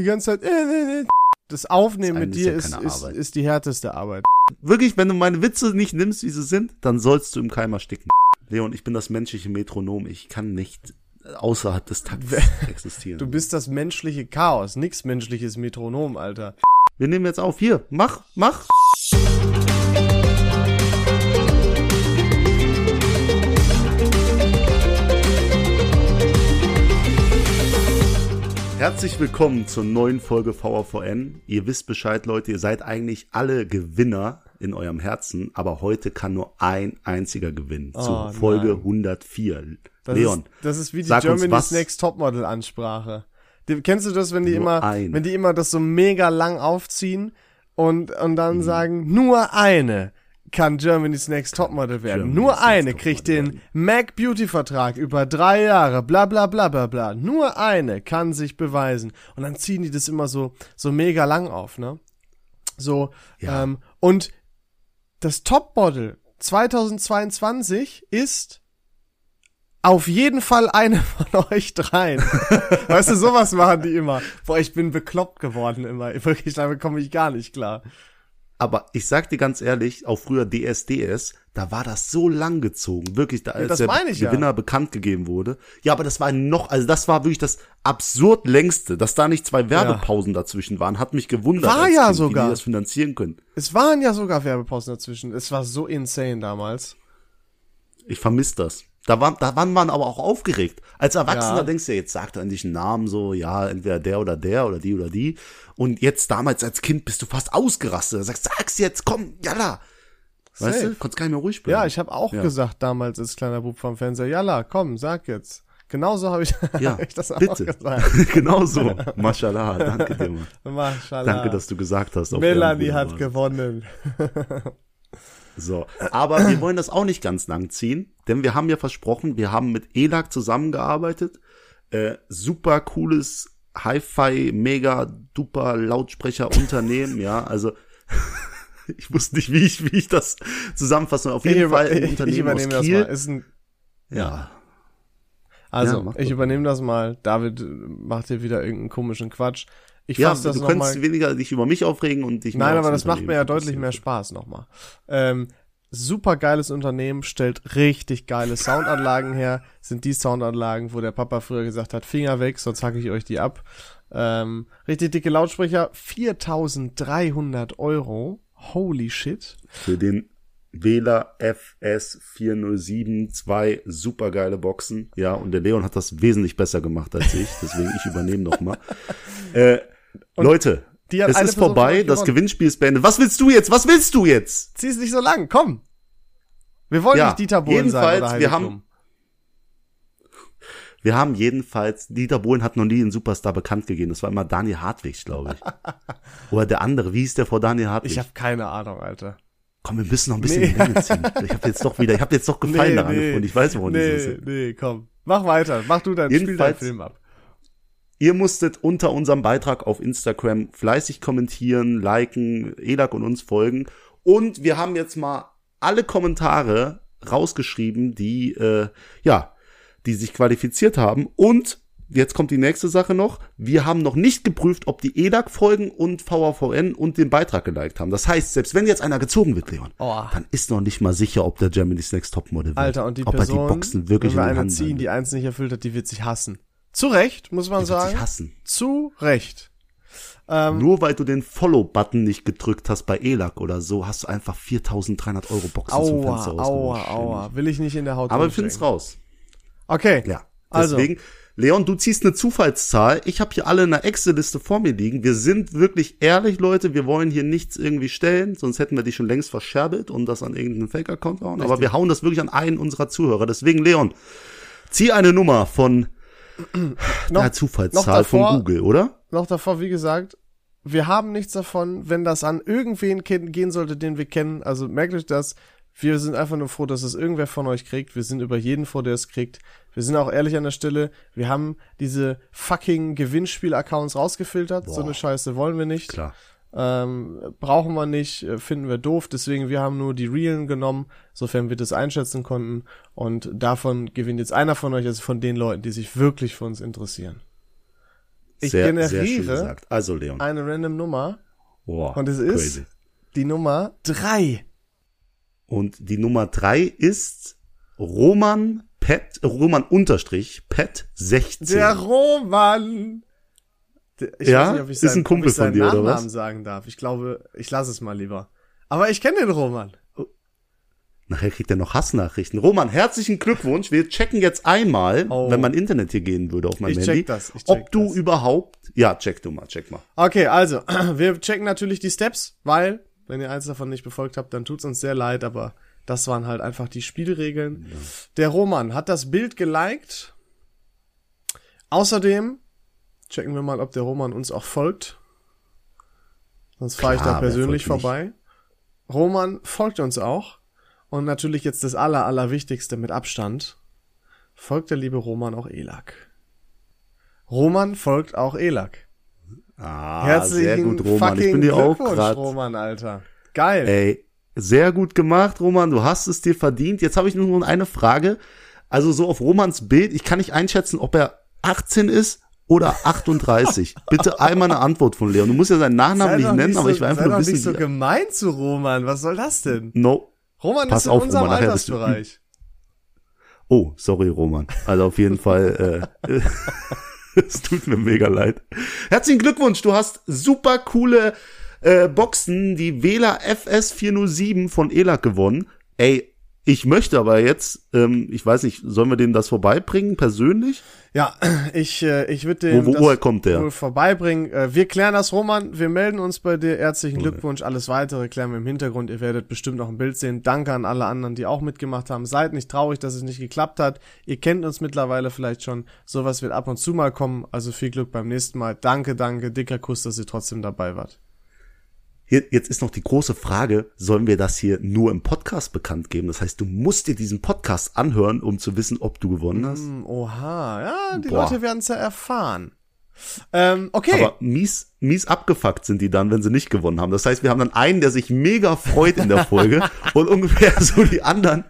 die ganze Zeit, äh, äh, äh. das Aufnehmen Das mit ist dir ja ist, keine ist, ist die härteste Arbeit. Wirklich, wenn du meine Witze nicht nimmst, wie sie sind, dann sollst du im Keim ersticken. Leon, ich bin das menschliche Metronom. Ich kann nicht außerhalb des Takts existieren. Du bist das menschliche Chaos, nix menschliches Metronom, Alter. Wir nehmen jetzt auf. Hier, mach, mach. Herzlich willkommen zur neuen Folge VRVN. Ihr wisst Bescheid, Leute, ihr seid eigentlich alle Gewinner in eurem Herzen, aber heute kann nur ein einziger gewinnen. Oh, zur Folge nein. 104. Das Leon, ist, das ist wie die Germany's. Next Topmodel Ansprache. Die, kennst du das, wenn die Nur immer, eine. wenn die immer das so mega lang aufziehen und, und dann Mhm. sagen, nur eine kann Germany's Next Topmodel werden. Germany's nur eine kriegt den. Mac Beauty Vertrag über drei Jahre, bla bla bla bla bla. Nur eine kann sich beweisen. Und dann ziehen die das immer so, so mega lang auf, ne? So, Ja. ähm, und das Topmodel 2022 ist auf jeden Fall eine von euch dreien. weißt du, sowas machen die immer. Boah, ich bin bekloppt geworden immer. Wirklich, damit komme ich gar nicht klar. Aber ich sag dir ganz ehrlich, auch früher DSDS, da war das so lang gezogen, wirklich, da als das der ich ja. Gewinner bekannt gegeben wurde. Ja, aber das war noch, also das war wirklich das absurd längste, dass da nicht zwei Werbepausen dazwischen waren, hat mich gewundert, War ja kind, sogar. wie die das finanzieren können. Es waren ja sogar Werbepausen dazwischen. Es war so insane damals. Ich vermisse das. Da war, da waren man aber auch aufgeregt. Als Erwachsener Ja. denkst du, ja, jetzt sagt er endlich einen Namen so, ja, entweder der oder der oder die oder die. Und jetzt damals als Kind bist du fast ausgerastet. Du sagst, sag's jetzt, komm, jalla. Weißt Safe. du, konntest gar nicht mehr ruhig bleiben. Ja, ich habe auch Ja. gesagt damals als kleiner Bub vom Fernseher, Jalla, komm, sag jetzt. Genauso habe ich, Ja, hab ich das auch bitte. gesagt. genau so. Mashallah, danke dir, Mann. Mashallah. Danke, dass du gesagt hast. Melanie hat gewonnen. So, aber wir wollen das auch nicht ganz lang ziehen, denn wir haben ja versprochen, wir haben mit ELAC zusammengearbeitet. Äh, super cooles Hi-Fi, mega duper Lautsprecher Unternehmen, ja, also ich wusste nicht, wie ich, wie ich das zusammenfasse. Auf jeden ich, Fall ein ich, ich Unternehmen aus übernehme das Kiel. mal. Ist ein, ja, also, Ja, ich übernehme das mal. David äh, macht hier wieder irgendeinen komischen Quatsch. Ich ja, fasse das du mal. weniger dich über mich aufregen und dich Nein, aber das macht mir ja deutlich mehr Spaß nochmal. Ähm, super geiles Unternehmen, stellt richtig geile Soundanlagen her. Sind die Soundanlagen, wo der Papa früher gesagt hat, Finger weg, sonst hacke ich euch die ab. Ähm, richtig dicke Lautsprecher, 4300 Euro. Holy shit. für den Wähler FS407 zwei supergeile Boxen. Ja, und der Leon hat das wesentlich besser gemacht als ich, deswegen ich übernehme noch mal. Äh, Leute, es ist Person vorbei, das. Gewinnspiel ist beendet. Was willst du jetzt? Was willst du jetzt? Zieh's nicht so lang, komm. Wir wollen Ja, nicht Dieter Bohlen jedenfalls, sein oder wir haben-. Wir haben jedenfalls, Dieter Bohlen hat noch nie einen Superstar bekannt gegeben. Das war immer Daniel Hartwig, glaube ich. Oder der andere, wie hieß der vor Daniel Hartwig? Ich habe keine Ahnung, Alter. Komm, wir müssen noch ein bisschen Nee. Länge ziehen. Ich habe jetzt doch wieder, ich habe jetzt doch Gefallen daran nee, gefunden. Ich weiß, woran nee, dieses ist. nee, komm. Mach weiter. Mach du dein, spiel deinen Film ab. Ihr musstet unter unserem Beitrag auf Instagram fleißig kommentieren, liken, Elak und uns folgen. Und wir haben jetzt mal alle Kommentare rausgeschrieben, die, äh, ja, die sich qualifiziert haben. Und jetzt kommt die nächste Sache noch. Wir haben noch nicht geprüft, ob die ELAC folgen und VAVN und den Beitrag geliked haben. Das heißt, selbst wenn jetzt einer gezogen wird, Leon, Oh. dann ist noch nicht mal sicher, ob der Germany's Next Topmodel wird. Alter, und die ob Person, er die Boxen wirklich wenn wir eine ziehen, die eins nicht erfüllt hat, die wird sich hassen. Zu Recht, muss man wird sich sagen. hassen. Zu Recht. Ähm, Nur weil du den Follow-Button nicht gedrückt hast bei ELAC oder so, hast du einfach 4300 Euro Boxen zum aua, Fenster aua, aua. Will ich nicht in der Haut Aber wir finden's raus. Okay. Ja. Also. Deswegen, Leon, du ziehst eine Zufallszahl. Ich habe hier alle in einer Excel-Liste vor mir liegen. Wir sind wirklich ehrlich, Leute. Wir wollen hier nichts irgendwie stellen, sonst hätten wir die schon längst verscherbelt und das an irgendeinen Fake-Account hauen. Aber wir hauen das wirklich an einen unserer Zuhörer. Deswegen, Leon, zieh eine Nummer von Noch- der Zufallszahl davor- von Google, oder? Noch davor, wie gesagt, wir haben nichts davon, wenn das an irgendwen gehen sollte, den wir kennen. Also merkt euch das. Wir sind einfach nur froh, dass es irgendwer von euch kriegt. Wir sind über jeden froh, der es kriegt. Wir sind auch ehrlich an der Stelle. Wir haben diese fucking Gewinnspiel-Accounts rausgefiltert. So Boah. eine Scheiße wollen wir nicht. Klar. Ähm, brauchen wir nicht, äh, finden wir doof. Deswegen, wir haben nur die Realen genommen, sofern wir das einschätzen konnten. Und davon gewinnt jetzt einer von euch, also von den Leuten, die sich wirklich für uns interessieren. Ich sehr, generiere sehr. Also Leon. eine random Nummer Wow, und es ist crazy. die Nummer drei. Und die Nummer drei ist Roman Pet, Roman Unterstrich Pet 16. Der Roman. Ich Ja? weiß nicht, ob ich Ist ein seinen, Kumpel ich seinen von dir, oder Nachnamen was? sagen darf. Ich glaube, ich lasse es mal lieber. Aber ich kenne den Roman. Nachher kriegt er noch Hassnachrichten. Roman, herzlichen Glückwunsch. Wir checken jetzt einmal, Oh. wenn mein Internet hier gehen würde auf meinem Ich check Handy, das, ich check ob du das. überhaupt, ja, check du mal, check mal. Okay, also, wir checken natürlich die Steps, weil, wenn ihr eins davon nicht befolgt habt, dann tut's uns sehr leid, aber das waren halt einfach die Spielregeln. Der Roman hat das Bild geliked. Außerdem checken wir mal, ob der Roman uns auch folgt. Sonst fahre ich da persönlich vorbei. Roman folgt uns auch. Und natürlich jetzt das aller, allerwichtigste mit Abstand. Folgt der liebe Roman auch Elak. Roman folgt auch Elak. Ah, Herzlichen sehr gut, Roman. Ich bin dir auch Glückwunsch, grad, Roman, Alter. Geil. ey, sehr gut gemacht, Roman. Du hast es dir verdient. Jetzt habe ich nur noch eine Frage. Also so auf Romans Bild, ich kann nicht einschätzen, ob er 18 ist oder 38. Bitte einmal eine Antwort von Leon. Du musst ja seinen Nachnamen nicht nennen, aber so, ich will einfach sei nur wissen, nicht so gemein zu Roman. Was soll das denn? no. Roman Pass ist in auf, unserem Roman, du- Altersbereich. Oh, sorry, Roman. Also auf jeden Fall, äh, es tut mir mega leid. Herzlichen Glückwunsch, du hast super coole äh, Boxen, die Wähler FS407 von ELAC gewonnen. Ey, ich möchte aber jetzt, ähm, ich weiß nicht, sollen wir denen das vorbeibringen, persönlich? Ja, ich, äh, ich würde dem Wo- wo- woher kommt der? wohl vorbeibringen. Äh, wir klären das, Roman. Wir melden uns bei dir. Herzlichen Glückwunsch. Alles weitere klären wir im Hintergrund. Ihr werdet bestimmt noch ein Bild sehen. Danke an alle anderen, die auch mitgemacht haben. Seid nicht traurig, dass es nicht geklappt hat. Ihr kennt uns mittlerweile vielleicht schon. Sowas wird ab und zu mal kommen. Also viel Glück beim nächsten Mal. Danke, danke. Dicker Kuss, dass ihr trotzdem dabei wart. Jetzt ist noch die große Frage, sollen wir das hier nur im Podcast bekannt geben? Das heißt, du musst dir diesen Podcast anhören, um zu wissen, ob du gewonnen hast. Hm, Oha, ja, die Boah. Leute werden es ja erfahren. Ähm, okay. Aber mies, mies abgefuckt sind die dann, wenn sie nicht gewonnen haben. Das heißt, wir haben dann einen, der sich mega freut in der Folge und ungefähr so die anderen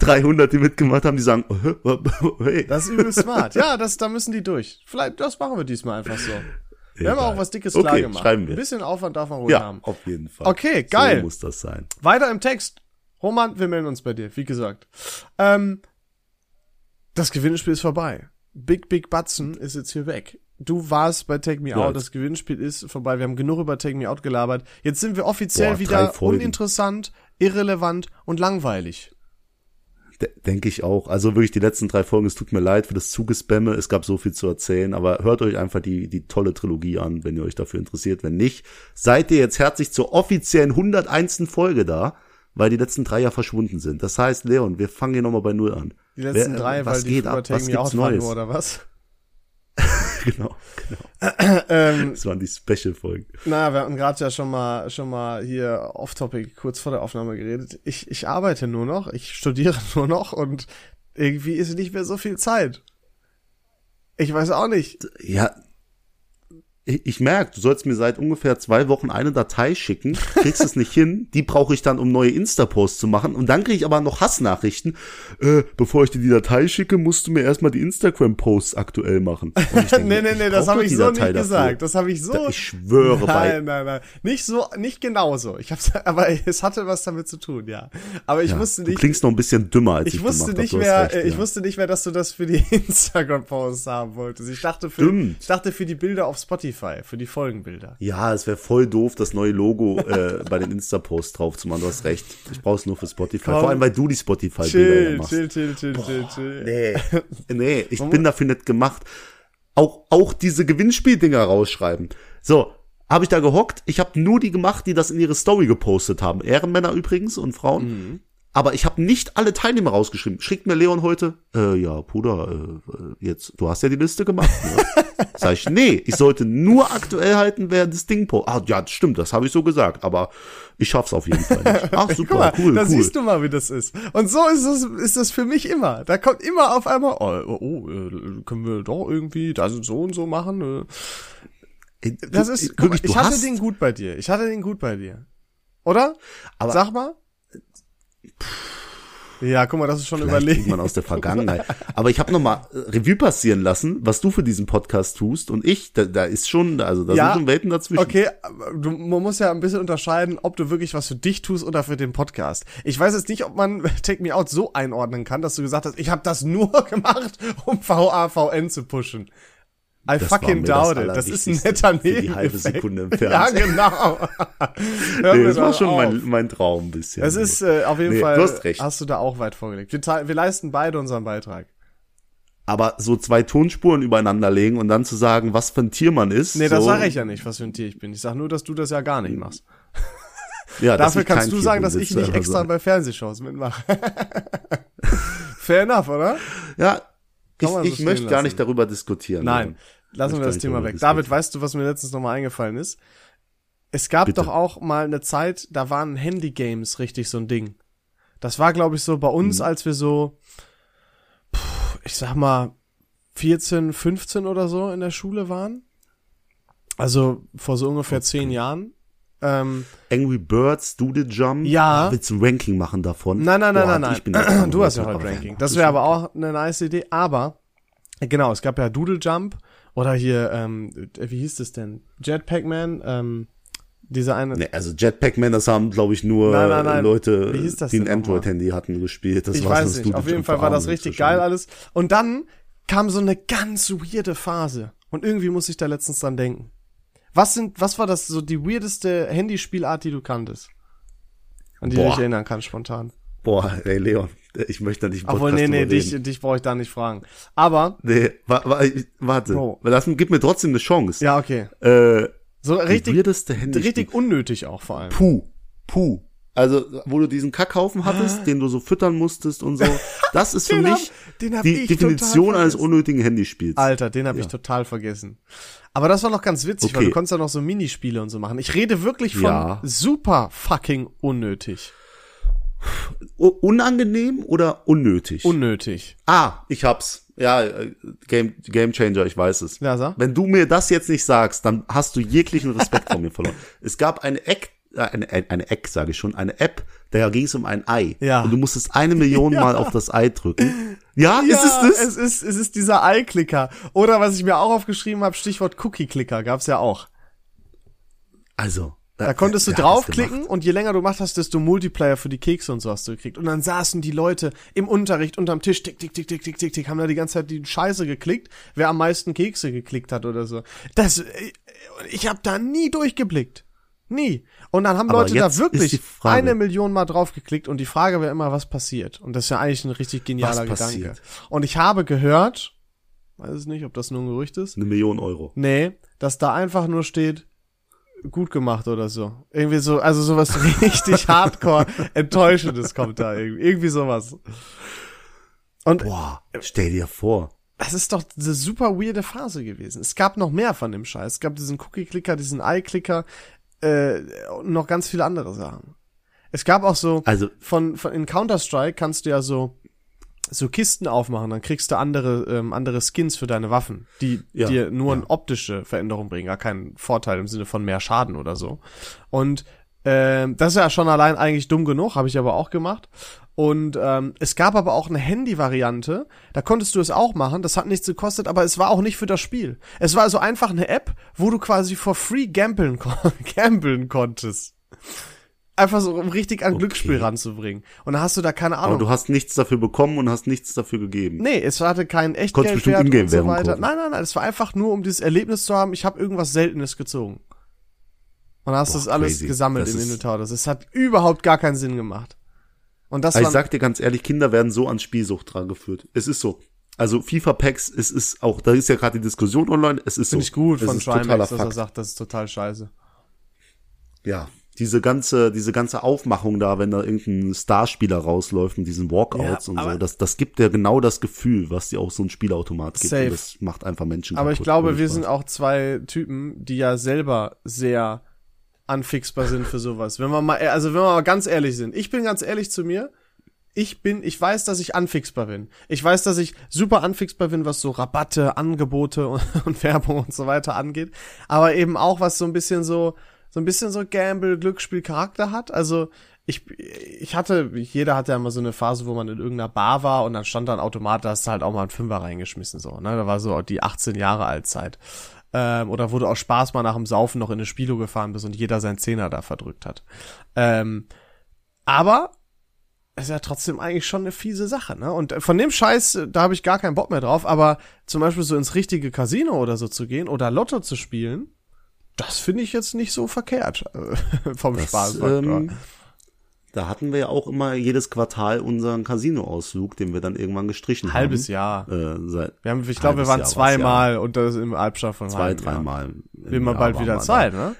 300, die mitgemacht haben, die sagen, hey. Das ist übel smart. Ja, das, da müssen die durch. Vielleicht, das machen wir diesmal einfach so. Wir haben auch was Dickes Okay, klar gemacht. schreiben wir. Ein bisschen Aufwand darf man ruhig Ja, haben. auf jeden Fall. Okay, geil. So muss das sein. Weiter im Text. Roman, wir melden uns bei dir, wie gesagt. Ähm, das Gewinnspiel ist vorbei. Big Big Batzen ist jetzt hier weg. Du warst bei Take Me Ja, Out, das Gewinnspiel ist vorbei. Wir haben genug über Take Me Out gelabert. Jetzt sind wir offiziell Boah, wieder uninteressant, irrelevant und langweilig. De Denke ich auch. Also wirklich die letzten drei Folgen, es tut mir leid für das Zugespamme, es gab so viel zu erzählen, aber hört euch einfach die, die tolle Trilogie an, wenn ihr euch dafür interessiert. Wenn nicht, seid ihr jetzt herzlich zur offiziellen 101. Folge da, weil die letzten drei ja verschwunden sind. Das heißt, Leon, wir fangen hier nochmal bei Null an. Die letzten Wer- drei, was weil die geht früher ab? Was gibt's Neues? nur, oder was? genau, genau. Ähm, Das waren die Special-Folgen. Na, wir hatten gerade ja schon mal schon mal hier off-topic kurz vor der Aufnahme geredet. Ich, ich arbeite nur noch, ich studiere nur noch und irgendwie ist nicht mehr so viel Zeit. Ich weiß auch nicht. Ja, ich, ich merke, du sollst mir seit ungefähr zwei Wochen eine Datei schicken, kriegst es nicht hin, die brauche ich dann, um neue Insta-Posts zu machen und dann kriege ich aber noch Hassnachrichten. Äh, bevor ich dir die Datei schicke, musst du mir erstmal die Instagram-Posts aktuell machen. Denke, nee, nee, nee, das habe ich so Datei nicht dafür. gesagt. Das habe ich so. Ich schwöre bei. Nein, nein, nein. Nicht so, nicht genauso. Ich hab's, aber es hatte was damit zu tun, ja. Aber ich Ja, wusste du nicht. klingst noch ein bisschen dümmer, als ich, Ich wusste nicht. Du mehr, recht, äh, ich ja. wusste nicht mehr, dass du das für die Instagram-Posts haben wolltest. Ich dachte für, Stimmt. ich dachte für die Bilder auf Spotify, für die Folgenbilder. Ja, es wäre voll doof, das neue Logo äh, bei den Insta-Posts drauf zu machen. Du hast recht. Ich brauch's nur für Spotify. Komm. Vor allem, weil du die Spotify-Bilder ja machst. chill, chill, chill, chill, chill. Nee, nee, ich bin dafür nicht gemacht. Auch, auch diese Gewinnspieldinger rausschreiben. So, habe ich da gehockt. Ich habe nur die gemacht, die das in ihre Story gepostet haben. Ehrenmänner übrigens und Frauen. Mhm. Aber ich habe nicht alle Teilnehmer rausgeschrieben. Schickt mir Leon heute, äh, ja, Bruder, äh, jetzt, du hast ja die Liste gemacht. Ne? Sag ich, nee, ich sollte nur aktuell halten, wer das Ding po. Ah, ja, stimmt, das habe ich so gesagt, aber ich schaff's auf jeden Fall nicht. Ach, super, mal, cool, da cool. siehst du mal, wie das ist. Und so ist es, ist das für mich immer. Da kommt immer auf einmal, oh, oh äh, können wir doch irgendwie das so und so machen. äh. Das ist, guck, wirklich, ich hatte hast, den gut bei dir. Ich hatte den gut bei dir. Oder? Aber- Sag mal. Ja, guck mal, das ist schon Vielleicht überlegt. man aus der Vergangenheit. Aber ich habe noch mal äh, Revue passieren lassen, was du für diesen Podcast tust und ich, da, da ist schon, also da Ja, sind schon Welten dazwischen. Okay, du, man muss ja ein bisschen unterscheiden, ob du wirklich was für dich tust oder für den Podcast. Ich weiß jetzt nicht, ob man Take Me Out so einordnen kann, dass du gesagt hast, ich habe das nur gemacht, um VAVN zu pushen. I Das fucking doubt it. Das ist ein netter für die Nebeneffekt. halbe Sekunde im Ja, Fernsehen. genau. Hör Nee, das war schon auf. mein, mein Traum ein bisschen. Es ist äh, auf jeden Nee, Fall, du hast recht. hast du da auch weit vorgelegt. Wir, wir leisten beide unseren Beitrag. Aber so zwei Tonspuren übereinander legen und dann zu sagen, was für ein Tier man ist. Nee, so, das sage ich ja nicht, was für ein Tier ich bin. Ich sag nur, dass du das ja gar nicht machst. Ja, dass Dafür kannst du Tier sagen, dass ich nicht extra sagen. bei Fernsehshows mitmache. Fair enough, oder? Ja, ich, so ich möchte gar lassen. nicht darüber diskutieren. Nein, lassen wir das Thema weg. David, weißt du, was mir letztens nochmal eingefallen ist? Es gab Bitte. doch auch mal eine Zeit, da waren Handy-Games richtig so ein Ding. Das war, glaube ich, so bei uns, Mhm. als wir so, ich sag mal, 14, 15 oder so in der Schule waren. Also vor so ungefähr zehn Jahren. Ähm, Angry Birds, Doodle Jump. Ja. Willst du ein Ranking machen davon? Nein, nein, nein, Boah, nein, ich bin nein. jetzt Du hast ja heute fair. Ranking. Das wäre aber auch eine nice Idee. Aber, genau, es gab ja Doodle Jump oder hier, ähm, äh, wie hieß das denn? Jetpack Man, ähm, dieser eine. Nee, also Jetpack Man, das haben, glaube ich, nur Nein, nein, nein. Leute, die ein? Android-Handy hatten, gespielt. Das ich war weiß das nicht. Doodle Auf jeden Fall war das richtig geil alles. Und dann kam so eine ganz weirde Phase. Und irgendwie muss ich da letztens dran denken. Was sind, was war das so die weirdeste Handyspielart, die du kanntest? An die du dich erinnern kannst spontan. Boah, ey, Leon, ich möchte da nicht Obwohl, nee, nee, dich, dich brauche ich da nicht fragen. Aber, Nee, wa, wa, warte. Bro. Lass, gib mir trotzdem eine Chance. ja, okay. Äh, So richtig, richtig unnötig auch vor allem. Puh, puh. Also, wo du diesen Kackhaufen hattest, den du so füttern musstest und so. Das ist für hab- mich den hab die Definition eines unnötigen Handyspiels. Alter, den habe ich total vergessen. Aber das war noch ganz witzig, weil Okay. du konntest ja noch so Minispiele und so machen. Ich rede wirklich von Ja. super fucking unnötig. Unangenehm oder unnötig? Unnötig. ah, ich hab's. Ja, äh, Game, Game Changer, ich weiß es. Ja, sag. Wenn du mir das jetzt nicht sagst, dann hast du jeglichen Respekt vor mir verloren. Es gab eine Eck, äh, eine, eine Eck, sage ich schon, eine App, da ging es um ein Ei. Ja. Und du musstest eine Million Mal auf das Ei drücken. Ja, Ja, ist es das? es ist, es ist dieser Eye-Clicker. Oder was ich mir auch aufgeschrieben habe, Stichwort Cookie-Clicker, gab's ja auch. also. Da konntest du draufklicken und je länger du gemacht hast, desto Multiplayer für die Kekse und so hast du gekriegt. Und dann saßen die Leute im Unterricht unterm Tisch, tick, tick, tick, tick, tick, tick, tick, haben da die ganze Zeit die Scheiße geklickt, wer am meisten Kekse geklickt hat oder so. Das, äh, ich habe da nie durchgeblickt. Nie. Und dann haben Aber Leute da wirklich eine Million Mal draufgeklickt und die Frage wäre immer, was passiert? Und das ist ja eigentlich ein richtig genialer Was Gedanke. Und ich habe gehört, weiß es nicht, ob das nur ein Gerücht ist, Eine Million Euro. Nee, dass da einfach nur steht, gut gemacht oder so. Irgendwie so, also sowas richtig hardcore enttäuschendes kommt da irgendwie. Irgendwie sowas. Und Boah, stell dir vor. das ist doch eine super weirde Phase gewesen. Es gab noch mehr von dem Scheiß. Es gab diesen Cookie-Clicker, diesen Eye-Clicker, äh, noch ganz viele andere Sachen. Es gab auch so, Also, von, von in Counter-Strike kannst du ja so so Kisten aufmachen, dann kriegst du andere ähm, andere Skins für deine Waffen, die Ja, dir nur eine optische Veränderung bringen, gar keinen Vorteil im Sinne von mehr Schaden oder so. Und ähm, das ist ja schon allein eigentlich dumm genug, habe ich aber auch gemacht. Und ähm, es gab aber auch eine Handy-Variante, da konntest du es auch machen, das hat nichts gekostet, aber es war auch nicht für das Spiel. Es war also einfach eine App, wo du quasi for free gambeln, gambeln konntest. Einfach so, um richtig an Okay. Glücksspiel ranzubringen. Und dann hast du da keine aber Ahnung. du hast nichts dafür bekommen und hast nichts dafür gegeben. Nee, es hatte keinen Konntest Echtgeldwert bestimmt und so weiter. kaufen. Nein, nein, nein, es war einfach nur, um dieses Erlebnis zu haben, ich habe irgendwas Seltenes gezogen. Und hast du Boah, das alles crazy. gesammelt Das im Inventar. Das es hat überhaupt gar keinen Sinn gemacht. Und das Aber ich sag dir ganz ehrlich, Kinder werden so ans Spielsucht dran geführt. Es ist so. Also FIFA-Packs, es ist auch, da ist ja gerade die Diskussion online, es ist so. finde ich gut es von Trimax, dass er sagt, das ist total scheiße. Ja, diese ganze, diese ganze Aufmachung da, wenn da irgendein Starspieler rausläuft mit diesen Walkouts Ja, und so, das, das gibt ja genau das Gefühl, was dir auch so ein Spielautomat gibt. Safe. Und das macht einfach Menschen Aber ich kaputt, glaube, ohne wir sind auch zwei Typen, die ja selber sehr anfixbar sind für sowas. Wenn wir mal, also wenn wir mal ganz ehrlich sind. Ich bin ganz ehrlich zu mir. Ich bin, ich weiß, dass ich anfixbar bin. Ich weiß, dass ich super anfixbar bin, was so Rabatte, Angebote und, und Werbung und so weiter angeht. Aber eben auch, was so ein bisschen so, so ein bisschen so Gamble, Glücksspiel Charakter hat. Also, ich, ich hatte, jeder hatte ja immer so eine Phase, wo man in irgendeiner Bar war und dann stand da ein Automat, da hast du halt auch mal einen Fünfer reingeschmissen, so, ne, da war so die 18 Jahre alt Zeit. Ähm, oder wo du aus Spaß mal nach dem Saufen noch in eine Spielo gefahren bist und jeder seinen Zehner da verdrückt hat. Ähm, aber ist ja trotzdem eigentlich schon eine fiese Sache, ne? Und von dem Scheiß, da habe ich gar keinen Bock mehr drauf, aber zum Beispiel so ins richtige Casino oder so zu gehen oder Lotto zu spielen, das finde ich jetzt nicht so verkehrt äh, vom Das, Spaßfaktor. ähm, Da hatten wir ja auch immer jedes Quartal unseren Casino-Ausflug, den wir dann irgendwann gestrichen Halbes haben. Jahr. Äh, seit Wir haben, ich glaube, wir halbes waren Jahr zweimal und das im Albstadt von zwei, dreimal. Will man bald wieder Zeit, ne?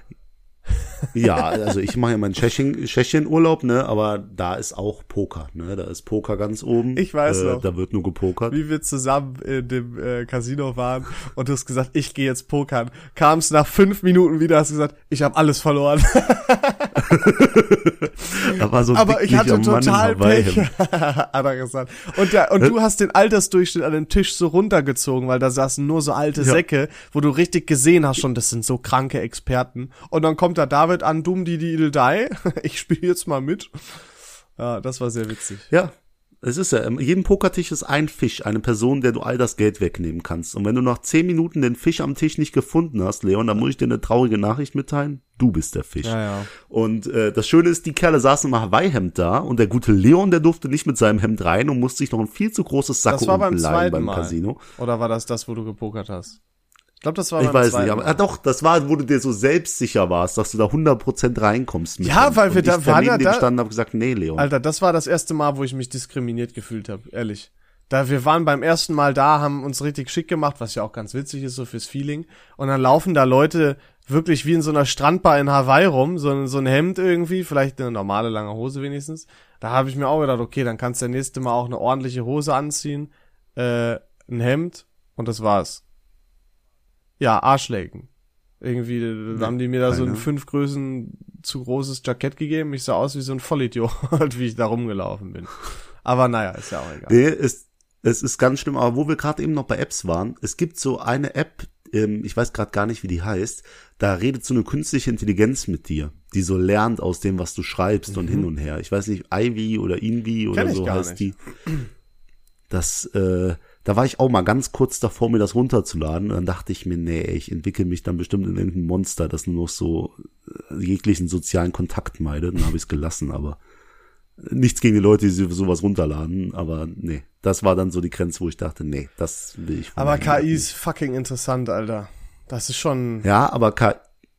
Ja, also ich mache ja meinen Tschechien, Tschechien-Urlaub, ne, aber da ist auch Poker, ne, da ist Poker ganz oben. Ich weiß äh, noch. Da wird nur gepokert. Wie wir zusammen in dem äh, Casino waren und du hast gesagt, ich gehe jetzt pokern. Kamst nach fünf Minuten wieder, hast gesagt, ich habe alles verloren. War so Aber ich hatte Mann total im Pech, hat er gesagt. Und, der, und du hast den Altersdurchschnitt an dem Tisch so runtergezogen, weil da saßen nur so alte Ja. Säcke, wo du richtig gesehen hast schon, das sind so kranke Experten. Und dann kommt da David an, dumm die die die. Ich spiele jetzt mal mit. Ja, das war sehr witzig. Ja, es ist ja, in jedem Pokertisch ist ein Fisch, eine Person, der du all das Geld wegnehmen kannst. Und wenn du nach zehn Minuten den Fisch am Tisch nicht gefunden hast, Leon, dann muss ich dir eine traurige Nachricht mitteilen. Du bist der Fisch. Ja, ja. Und äh, das Schöne ist, die Kerle saßen im Hawaii-Hemd da und der gute Leon, der durfte nicht mit seinem Hemd rein und musste sich noch ein viel zu großes Sakko war beim beim. Casino. Oder war das das, wo du gepokert hast? Ich glaube, das war Ich weiß nicht, aber ah, doch, das war, wo du dir so selbstsicher warst, dass du da 100% reinkommst. Mit Ja, weil wir und da ich waren dem da- standen und hab gesagt, nee, Leon. Alter, das war das erste Mal, wo ich mich diskriminiert gefühlt habe, ehrlich. Da wir waren beim ersten Mal da, haben uns richtig schick gemacht, was ja auch ganz witzig ist so fürs Feeling. Und dann laufen da Leute wirklich wie in so einer Strandbar in Hawaii rum, so, ein- so ein Hemd irgendwie, vielleicht eine normale lange Hose wenigstens. Da habe ich mir auch gedacht, okay, dann kannst du das nächste Mal auch eine ordentliche Hose anziehen, äh, ein Hemd und das war's. Ja, Arschlecken. Irgendwie äh, Ja, haben die mir da so ein keine. fünf Größen zu großes Jackett gegeben. Ich sah aus wie so ein Vollidiot, wie ich da rumgelaufen bin. Aber naja, ist ja auch egal. Nee, es, es ist ganz schlimm, aber wo wir gerade eben noch bei Apps waren, es gibt so eine App, ähm, ich weiß gerade gar nicht, wie die heißt, da redet so eine künstliche Intelligenz mit dir, die so lernt aus dem, was du schreibst und hin und her. Ich weiß nicht, Ivy oder Invi oder Mhm. Kenn ich so gar heißt nicht. die. Das, äh, da war ich auch mal ganz kurz davor, mir das runterzuladen. Und dann dachte ich mir, nee, ich entwickle mich dann bestimmt in irgendein Monster, das nur noch so äh, jeglichen sozialen Kontakt meidet. Dann habe ich es gelassen, aber nichts gegen die Leute, die sowas runterladen, aber nee, das war dann so die Grenze, wo ich dachte, nee, das will ich. Aber KI ist fucking interessant, Alter. Das ist schon. Ja, aber KI,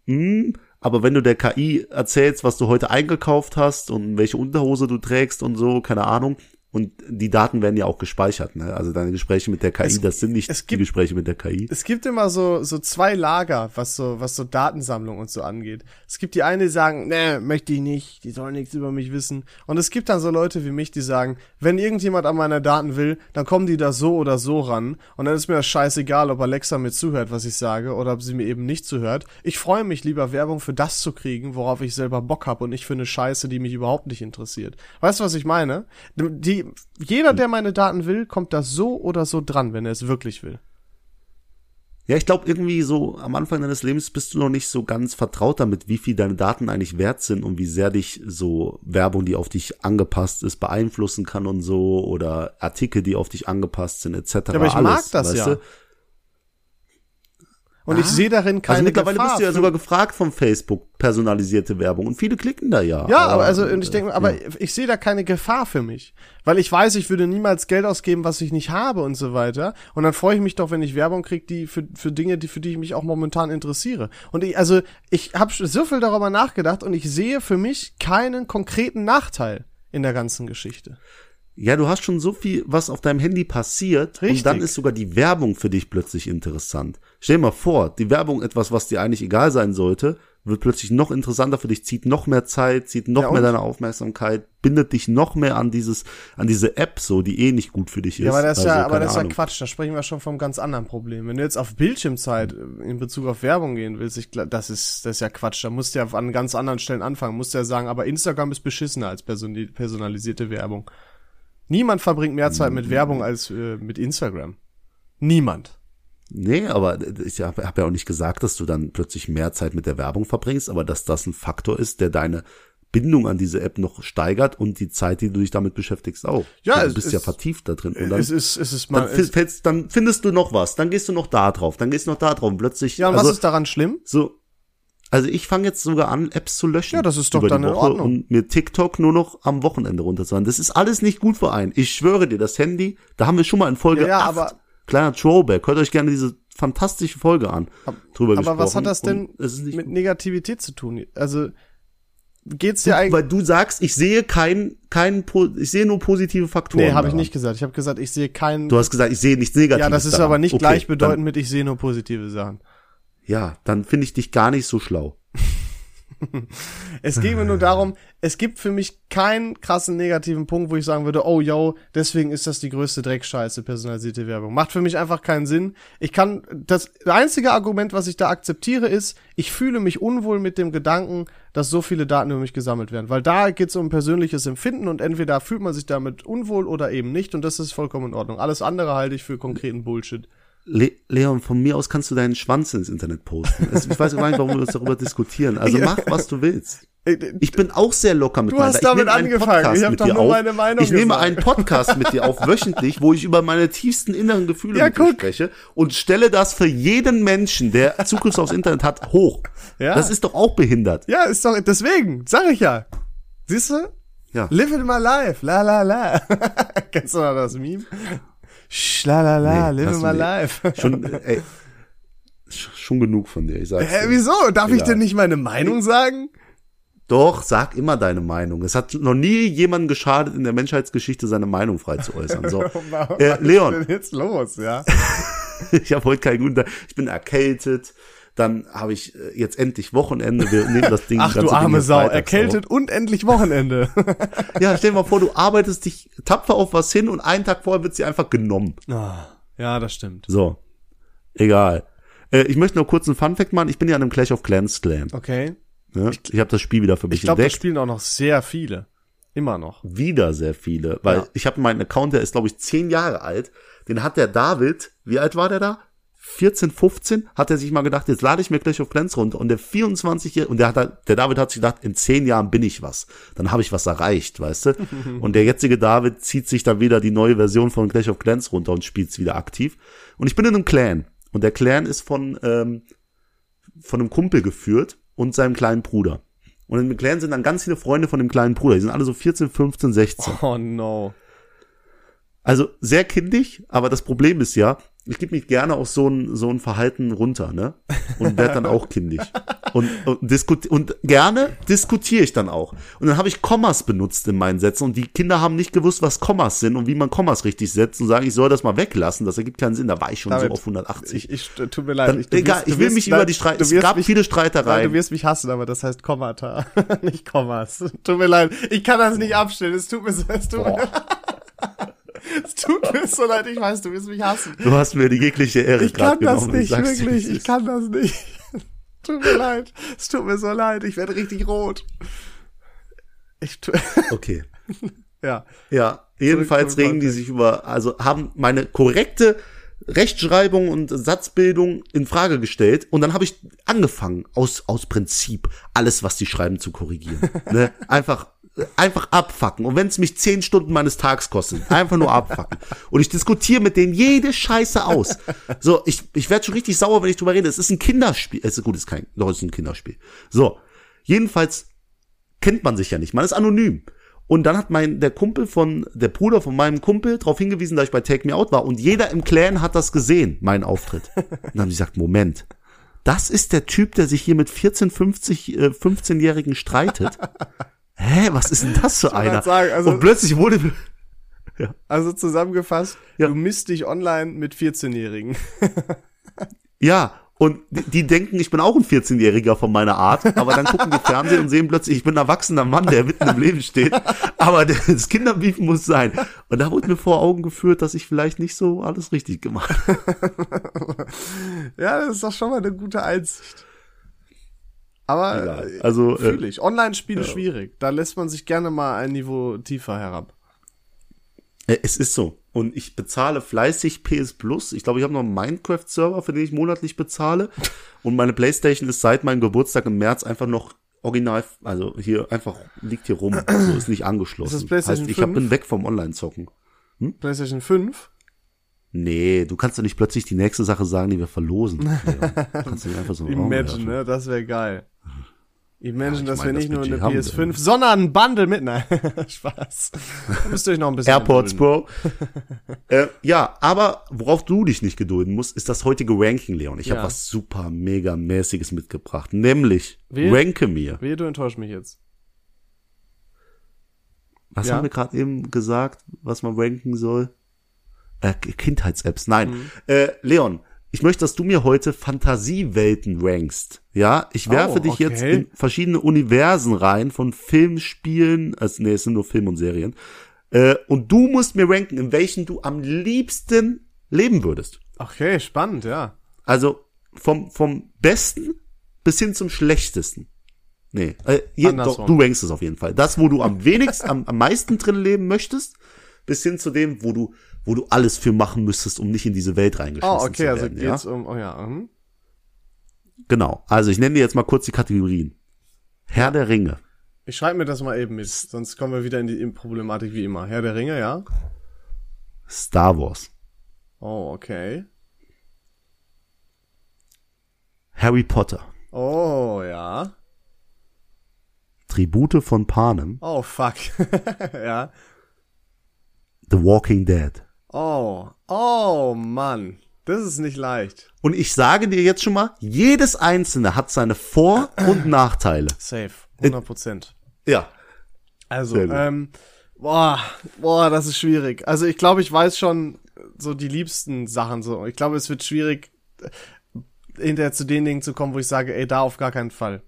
hm, aber wenn du der KI erzählst, was du heute eingekauft hast und welche Unterhose du trägst und so, keine Ahnung, und die Daten werden ja auch gespeichert, ne? Also deine Gespräche mit der KI, Es- das sind nicht es die gibt- Gespräche mit der KI. Es gibt immer so, so zwei Lager, was so, was so Datensammlung und so angeht. Es gibt die eine, die sagen, nee, möchte ich nicht, die sollen nichts über mich wissen. Und es gibt dann so Leute wie mich, die sagen, wenn irgendjemand an meine Daten will, dann kommen die da so oder so ran. Und dann ist mir das scheißegal, ob Alexa mir zuhört, was ich sage, oder ob sie mir eben nicht zuhört. Ich freue mich lieber, Werbung für das zu kriegen, worauf ich selber Bock habe und nicht für eine Scheiße, die mich überhaupt nicht interessiert. Weißt du, was ich meine? Die, jeder, der meine Daten will, kommt da so oder so dran, wenn er es wirklich will. Ja, ich glaube irgendwie so am Anfang deines Lebens bist du noch nicht so ganz vertraut damit, wie viel deine Daten eigentlich wert sind und wie sehr dich so Werbung, die auf dich angepasst ist, beeinflussen kann und so oder Artikel, die auf dich angepasst sind etc. Ja, aber ich Alles, mag das weißt ja. du? Und ich Ah. sehe darin keine Also mittlerweile Gefahr. bist du ja sogar gefragt vom Facebook personalisierte Werbung und viele klicken da ja. ja, aber also und ich äh, denke, aber ja. ich sehe da keine Gefahr für mich, weil ich weiß, ich würde niemals Geld ausgeben, was ich nicht habe und so weiter. Und dann freue ich mich doch, wenn ich Werbung kriege, die für für Dinge, die für die ich mich auch momentan interessiere. Und ich also ich habe so viel darüber nachgedacht und ich sehe für mich keinen konkreten Nachteil in der ganzen Geschichte. Ja, du hast schon so viel, was auf deinem Handy passiert Richtig. und dann ist sogar die Werbung für dich plötzlich interessant. Stell dir mal vor, die Werbung, etwas, was dir eigentlich egal sein sollte, wird plötzlich noch interessanter für dich, zieht noch mehr Zeit, zieht noch Ja, mehr deine Aufmerksamkeit, bindet dich noch mehr an dieses, an diese App so, die eh nicht gut für dich ist. Ja, aber das ist Also, ja, aber das ist ja Ahnung. Quatsch. Da sprechen wir schon vom ganz anderen Problem. Wenn du jetzt auf Bildschirmzeit äh, in Bezug auf Werbung gehen willst, ich, das ist, das ist ja Quatsch. Da musst du ja an ganz anderen Stellen anfangen. Musst du ja sagen, aber Instagram ist beschissener als person personalisierte Werbung. Niemand verbringt mehr Zeit mit Werbung als äh, mit Instagram. Niemand. Nee, aber ich habe hab ja auch nicht gesagt, dass du dann plötzlich mehr Zeit mit der Werbung verbringst, aber dass das ein Faktor ist, der deine Bindung an diese App noch steigert und die Zeit, die du dich damit beschäftigst, auch. Ja, du es bist ist- ja vertieft da drin. Und dann, es ist, es ist mal, dann, es, fällst, dann findest du noch was, dann gehst du noch da drauf, dann gehst du noch da drauf und plötzlich, ja, und also, was ist daran schlimm? so, also ich fange jetzt sogar an, Apps zu löschen. Ja, das ist doch dann in Ordnung. Und mir TikTok nur noch am Wochenende runterzuhauen. Das ist alles nicht gut für einen. Ich schwöre dir, das Handy, da haben wir schon mal in Folge Ja, ja, 8, aber- kleiner Throwback, hört euch gerne diese fantastische Folge an, drüber gesprochen. Aber was hat das denn mit. Negativität zu tun? Also, geht's dir eigentlich, Weil du sagst, ich sehe kein, kein, po- ich sehe nur positive Faktoren. nee, habe ich nicht gesagt. Ich habe gesagt, ich sehe keinen, Du hast gesagt, ich sehe nichts Negatives. ja, das ist daran. aber nicht Okay, gleichbedeutend mit, ich sehe nur positive Sachen. Ja, dann finde ich dich gar nicht so schlau. Es geht mir nur darum, es gibt für mich keinen krassen negativen Punkt, wo ich sagen würde, oh yo, deswegen ist das die größte Dreckscheiße, personalisierte Werbung. Macht für mich einfach keinen Sinn. Ich kann, das einzige Argument, was ich da akzeptiere, ist, ich fühle mich unwohl mit dem Gedanken, dass so viele Daten über mich gesammelt werden. Weil da geht es um persönliches Empfinden und entweder fühlt man sich damit unwohl oder eben nicht und das ist vollkommen in Ordnung. Alles andere halte ich für konkreten Bullshit. Le Leon, von mir aus kannst du deinen Schwanz ins Internet posten. Es- Ich weiß gar nicht, warum wir uns darüber diskutieren. Also mach, was du willst. Ich bin auch sehr locker mit Du meiner- hast ich damit nehme angefangen. Ich hab mit doch nur auf. meine Meinung Ich nehme gesagt. einen Podcast mit dir auf wöchentlich, wo ich über meine tiefsten inneren Gefühle Ja, mit dir guck. spreche und stelle das für jeden Menschen, der Zugriff aufs Internet hat, hoch. Ja. Das ist doch auch behindert. Ja, ist doch, deswegen, sag ich ja. Siehst du? Ja. Live it my life, la la la. Kennst du noch das Meme? Sch, la la la, Nee, live my life. Schon, äh, ey, sch- schon genug von dir, ich sag's Hä, dir. wieso? Darf ich Egal. denn nicht meine Meinung sagen? Doch, sag immer deine Meinung. Es hat noch nie jemandem geschadet, in der Menschheitsgeschichte seine Meinung frei zu äußern. So. Was Äh, ist Leon, denn jetzt los, ja? ich habe heute keinen guten Tag. Ich bin erkältet. Dann habe ich äh, jetzt endlich Wochenende. Wir nehmen das Ding. Ach du arme Sau, erkältet und endlich Wochenende. auf. Ja, stell dir mal vor, du arbeitest dich tapfer auf was hin und einen Tag vorher wird sie einfach genommen. Ah, ja, das stimmt. So. Egal. Äh, ich möchte noch kurz einen Funfact machen. Ich bin ja an einem Clash of Clans Clan. Okay. Ne? Ich habe das Spiel wieder für mich Ich glaube, das entdeckt. spielen auch noch sehr viele. Immer noch. wieder sehr viele, weil Ja. ich habe meinen Account, der ist glaube ich zehn Jahre alt. Den hat der David, wie alt war der da? 14, 15, hat er sich mal gedacht, jetzt lade ich mir Clash of Clans runter. Und der 24 und der hat, halt- der David hat sich gedacht, in zehn Jahren bin ich was. Dann habe ich was erreicht, weißt du? und der jetzige David zieht sich dann wieder die neue Version von Clash of Clans runter und spielt's wieder aktiv. Und ich bin in einem Clan. Und der Clan ist von, ähm, von einem Kumpel geführt und seinem kleinen Bruder. Und in dem Clan sind dann ganz viele Freunde von dem kleinen Bruder. Die sind alle so 14, 15, 16. Oh no. Also sehr kindisch, aber das Problem ist ja, ich gebe mich gerne auf so ein, so ein Verhalten runter, ne? Und werde dann auch kindisch. Und, und, diskut und gerne diskutiere ich dann auch. Und dann habe ich Kommas benutzt in meinen Sätzen und die Kinder haben nicht gewusst, was Kommas sind und wie man Kommas richtig setzt und sagen, ich soll das mal weglassen, das ergibt keinen Sinn. Da war ich schon David, so auf 180. Ich, ich, tut mir leid. Dann, ich, du egal, wirst- ich will wirst- mich nein, über die Streit, es gab mich- viele Nein, Streitereien. du wirst mich hassen, aber das heißt Kommata, nicht Kommas. Tut mir leid. Ich kann das nicht abstellen. Es tut mir so, es tut, mir, es tut mir so leid. Ich weiß, du wirst mich hassen. Du hast mir die jegliche Ehre Ich kann das genommen. nicht, wirklich. Ich kann das nicht. Tut mir leid. Es tut mir so leid. Ich werde richtig rot. Ich tu, Okay. ja. Ja, jedenfalls regen die sich über, also haben meine korrekte Rechtschreibung und Satzbildung in Frage gestellt und dann habe ich angefangen aus aus Prinzip alles was die schreiben zu korrigieren, ne? Einfach einfach abfacken und wenn es mich zehn Stunden meines Tags kostet, einfach nur abfacken und ich diskutiere mit denen jede Scheiße aus. So, ich ich werde schon richtig sauer, wenn ich drüber rede. Es ist ein Kinderspiel, es ist gut, es ist kein, doch es ist ein Kinderspiel. So, jedenfalls kennt man sich ja nicht, man ist anonym. Und dann hat mein, der Kumpel von, der Bruder von meinem Kumpel darauf hingewiesen, dass ich bei Take Me Out war. Und jeder im Clan hat das gesehen, mein Auftritt. Und dann haben die gesagt, Moment, das ist der Typ, der sich hier mit 14, 50, äh, 15-Jährigen streitet. Hä, was ist denn das für einer? sagen, also- Und plötzlich wurde, Also zusammengefasst, Ja. du misst dich online mit 14-Jährigen. ja, und die, die denken, ich bin auch ein 14-Jähriger von meiner Art, aber dann gucken die Fernsehen und sehen plötzlich, ich bin ein erwachsener Mann, der mitten im Leben steht. Aber das Kinderbeef muss sein. Und da wurde mir vor Augen geführt, dass ich vielleicht nicht so alles richtig gemacht habe. Ja, das ist doch schon mal eine gute Einsicht. Aber Egal. äh, Also, äh, fühle ich. Online-Spiele schwierig. Da lässt man sich gerne mal ein Niveau tiefer herab. Äh, Es ist so. Und ich bezahle fleißig PS Plus. Ich glaube, ich habe noch einen Minecraft-Server, für den ich monatlich bezahle. Und meine Playstation ist seit meinem Geburtstag im März einfach noch original, also hier einfach liegt hier rum, so ist nicht angeschlossen. Ist das PlayStation heißt, ich hab, 5? bin weg vom Online-Zocken. PlayStation 5? Nee, du kannst doch nicht plötzlich die nächste Sache sagen, die wir verlosen. Leon. Du kannst nicht einfach so Imagine, ne? Das wäre geil. Imagine, ich dass mein, wir das nicht nur Budget eine haben wir PS5, nicht. sondern ein Bundle mit. Nein, Spaß. Da müsst ihr euch noch ein bisschen AirPods gedulden. Pro. äh, ja, aber worauf du dich nicht gedulden musst, ist das heutige Ranking, Leon. Ich Ja. habe was super mega mäßiges mitgebracht, nämlich Wen? ranke mir. Wehe, du enttäuscht mich jetzt. Was Ja. haben wir gerade eben gesagt, was man ranken soll? Äh, Kindheits-Apps. Nein. Mhm. Äh, Leon, ich möchte, dass du mir heute Fantasiewelten rankst. Ja, ich werfe Oh, dich jetzt okay. in verschiedene Universen rein von Filmspielen, also nee, es sind nur Film und Serien. Äh, und du musst mir ranken, in welchen du am liebsten leben würdest. Okay, spannend, ja. Also vom, vom besten bis hin zum schlechtesten. Nee, äh, hier, doch, du rankst es auf jeden Fall. Das, wo du am wenigsten, am, am meisten drin leben möchtest, bis hin zu dem, wo du, wo du alles für machen müsstest, um nicht in diese Welt reingeschmissen Oh, okay, zu also werden. ja? geht's um, oh ja, mhm. Genau. Also ich nenne dir jetzt mal kurz die Kategorien. Herr der Ringe, Ich schreibe mir das mal eben mit, sonst kommen wir wieder in die in Problematik wie immer. Herr der Ringe, ja? Star Wars, Oh, okay. Harry Potter, Oh, ja. Tribute von Panem, Oh, fuck. ja. The Walking Dead. Oh, oh, Mann. Das ist nicht leicht. Und ich sage dir jetzt schon mal, jedes einzelne hat seine Vor- und Nachteile. Safe. 100 Prozent. Ja. Also, ähm, boah, boah, das ist schwierig. Also ich glaube, ich weiß schon so die liebsten Sachen so. Ich glaube, es wird schwierig, äh, hinterher zu den Dingen zu kommen, wo ich sage, ey, da auf gar keinen Fall.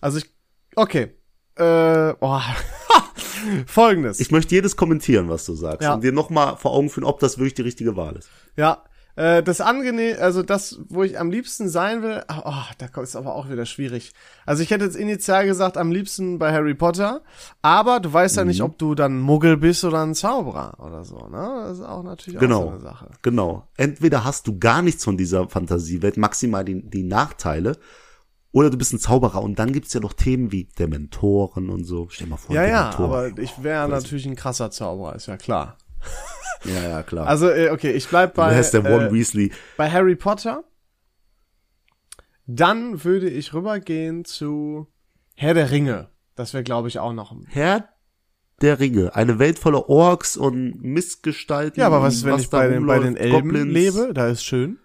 Also ich, okay, äh, boah, folgendes. Ich möchte jedes kommentieren, was du sagst. Ja. Und dir nochmal vor Augen führen, ob das wirklich die richtige Wahl ist. Ja, äh, das angenehm, also das, wo ich am liebsten sein will, oh, da ist aber auch wieder schwierig. Also ich hätte jetzt initial gesagt, am liebsten bei Harry Potter, aber du weißt ja nicht, Mhm. ob du dann Muggel bist oder ein Zauberer oder so, ne? Das ist auch natürlich auch so Genau. eine Sache. Genau. Entweder hast du gar nichts von dieser Fantasiewelt, maximal die, die Nachteile, oder du bist ein Zauberer und dann gibt's ja noch Themen wie Dementoren und so. Stell mal vor, Ja, ja, aber ich wäre natürlich ein krasser Zauberer, ist ja klar. Ja, ja, klar. Also, äh, okay, ich bleib du bei, wärst der äh, Weasley. bei Harry Potter. Dann würde ich rübergehen zu Herr der Ringe. Das wäre, glaube ich, auch noch ein Herr der Ringe. Eine Welt voller Orks und Missgestalten. Ja, aber was ist, wenn ich da bei den, bei den Elben Goblins. lebe? Da ist schön.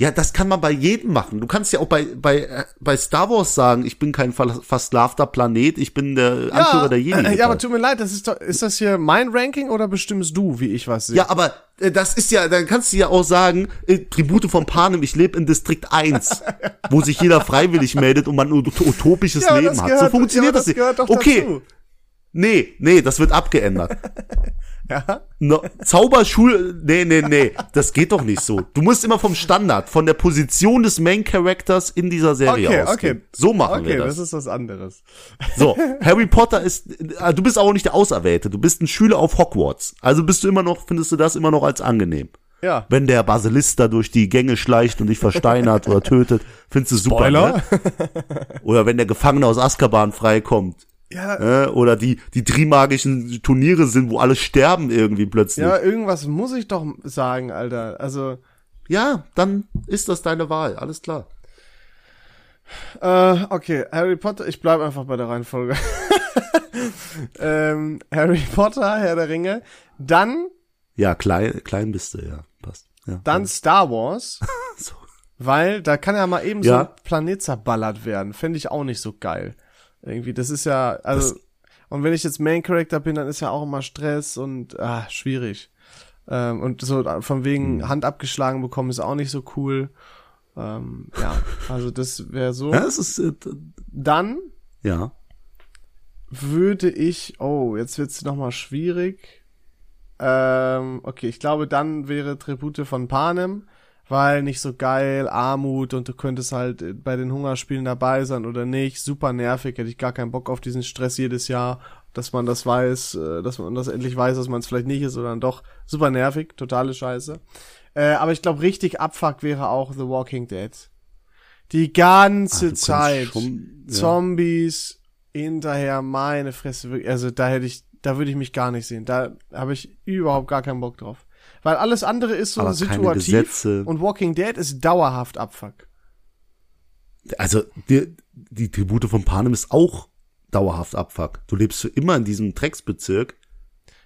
Ja, das kann man bei jedem machen. Du kannst ja auch bei, bei, bei Star Wars sagen, ich bin kein ver- versklavter Planet, ich bin der Anführer der Jedi. äh, ja, aber tut mir leid, das ist doch, ist das hier mein Ranking oder bestimmst du, wie ich was sehe? Ja, aber äh, das ist ja, dann kannst du ja auch sagen, äh, Tribute von Panem, ich lebe in Distrikt 1, wo sich jeder freiwillig meldet und man ein ut- utopisches Ja, Leben das hat. gehört- so funktioniert ja, das, das gehört doch nicht. Okay, dazu. Nee, nee, das wird abgeändert. Ja? No, Zauberschul, nee, nee, nee, das geht doch nicht so. Du musst immer vom Standard, von der Position des Main Characters in dieser Serie Okay, ausgehen. okay. So machen Okay, wir das das. ist was anderes. So, Harry Potter ist, äh, du bist auch nicht der Auserwählte, du bist ein Schüler auf Hogwarts. Also bist du immer noch, findest du das immer noch als angenehm. Ja. Wenn der Basilisk da durch die Gänge schleicht und dich versteinert oder tötet, findest du super. Spoiler. Ne? Oder wenn der Gefangene aus Azkaban freikommt. Ja, Äh, oder die, die trimagischen Turniere sind, wo alle sterben irgendwie plötzlich. ja, Ja. irgendwas muss ich doch sagen, Alter. Also, dann ist das deine Wahl, alles klar. äh, okay, Harry Potter, ich bleib einfach bei der Reihenfolge. ähm, Harry Potter, Herr der Ringe. Dann, Ja, klein, klein bist du, ja, passt. Ja. dann Star Wars. So. Weil da kann ja mal eben so Ja. ein Planet zerballert werden. Fände ich auch nicht so geil. Irgendwie, das ist ja, also, und wenn ich jetzt Main Character bin, dann ist ja auch immer Stress und, ah, schwierig. Ähm, und so von wegen Hm. Hand abgeschlagen bekommen ist auch nicht so cool. Ähm, ja, also das wäre so. Ja, es ist, äh, Dann ja. würde ich, oh, jetzt wird's noch mal schwierig. Ähm, okay, ich glaube, dann wäre Tribute von Panem, weil nicht so geil, Armut und du könntest halt bei den Hungerspielen dabei sein oder nicht. Super nervig, hätte ich gar keinen Bock auf diesen Stress jedes Jahr, dass man das weiß, äh, dass man das endlich weiß, dass man es vielleicht nicht ist oder dann doch. Super nervig, totale Scheiße. Äh, aber ich glaube, richtig Abfuck wäre auch The Walking Dead. Die ganze Ach, Zeit. schon- ja. Zombies hinterher, meine Fresse. Also da hätte ich, da würde ich mich gar nicht sehen. Da habe ich überhaupt gar keinen Bock drauf. Weil alles andere ist so Aber situativ und Walking Dead ist dauerhaft Abfuck. Also, die, die Tribute von Panem ist auch dauerhaft Abfuck. Du lebst für immer in diesem Drecksbezirk.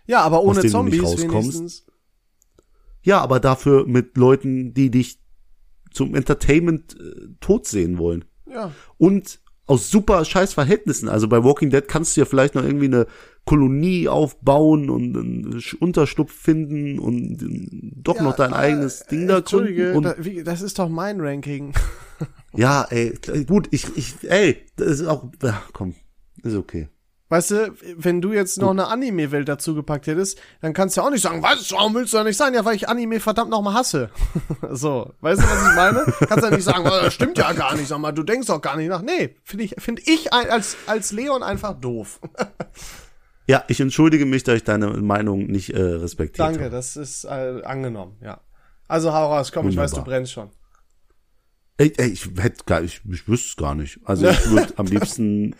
Ja, aber ohne Zombies rauskommst. wenigstens. Ja, aber dafür mit Leuten, die dich zum Entertainment äh, tot sehen wollen. Ja. Und aus super scheiß Verhältnissen. Also bei Walking Dead kannst du ja vielleicht noch irgendwie eine Kolonie aufbauen und einen Sch- Unterschlupf finden und äh, doch noch dein äh, eigenes Ding da Entschuldige, gründen. Und da, wie, das ist doch mein Ranking. ja, ey, gut, ich, ich, ey, das ist auch, ja, komm, ist okay. Weißt du, wenn du jetzt noch eine Anime-Welt dazu gepackt hättest, dann kannst du ja auch nicht sagen, was, warum willst du da nicht sein? Ja, weil ich Anime verdammt nochmal hasse. so, weißt du, was ich meine? Kannst ja nicht sagen, oh, das stimmt ja gar nicht, sag mal, du denkst doch gar nicht nach. Nee, finde ich, finde ich ein- als, als Leon einfach doof. Ja, ich entschuldige mich, dass ich deine Meinung nicht äh, respektiert Danke, habe. das ist äh, angenommen, ja. Also hau raus, komm, ich weiß, du Wunderbar. brennst schon. Ey, ey, ich hätte gar, ich, ich wüsste es gar nicht. Also ich würde am liebsten,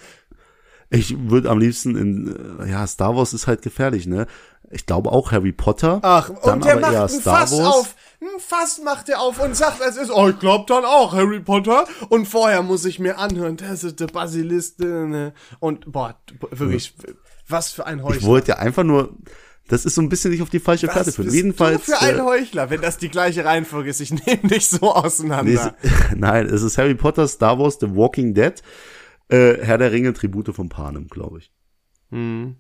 ich würde am liebsten in, äh, ja, Star Wars ist halt gefährlich, ne? Ich glaube auch Harry Potter. Ach, dann und der macht ein Star Fass Wars. auf. Ein Fass macht er auf und sagt, es ist, oh, ich glaub dann auch Harry Potter. Und vorher muss ich mir anhören, das ist der Basilist. ne. Und, boah, wirklich, was für ein Ich Heuchler. wollte ja einfach nur, das ist so ein bisschen nicht auf die falsche Was führen. bist Jedenfalls. du für ein äh, Heuchler, wenn das die gleiche Reihenfolge ist. Ich nehme dich so nee, auseinander. es, nein, es ist Harry Potter, Star Wars, The Walking Dead, äh, Herr der Ringe, Tribute von Panem, glaube ich. Hm.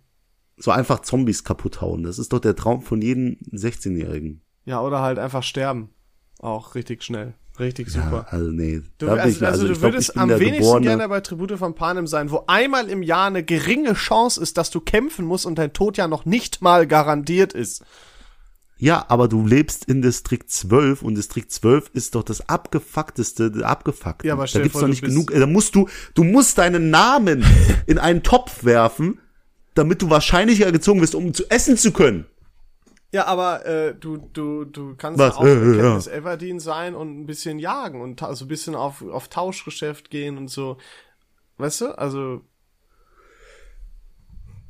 So einfach Zombies kaputt hauen. Das ist doch der Traum von jedem 16-Jährigen. Ja, oder halt einfach sterben. Auch richtig schnell. Richtig super. Ja, also nee. Du, bin ich, also, also, also du ich glaub, würdest ich bin am wenigsten geborene, gerne bei Tribute von Panem sein, wo einmal im Jahr eine geringe Chance ist, dass du kämpfen musst und dein Tod ja noch nicht mal garantiert ist. Ja, aber du lebst in Distrikt 12 und Distrikt 12 ist doch das abgefuckteste, der abgefuckte. Ja, aber da gibt's vor, doch nicht genug, äh, da musst du, du musst deinen Namen in einen Topf werfen, damit du wahrscheinlicher gezogen wirst, um zu essen zu können. Ja, aber äh, du, du, du kannst Was? ja auch Äh, äh, Katniss Everdeen sein und ein bisschen jagen und so ein bisschen auf, auf Tauschgeschäft gehen und so. Weißt du? Also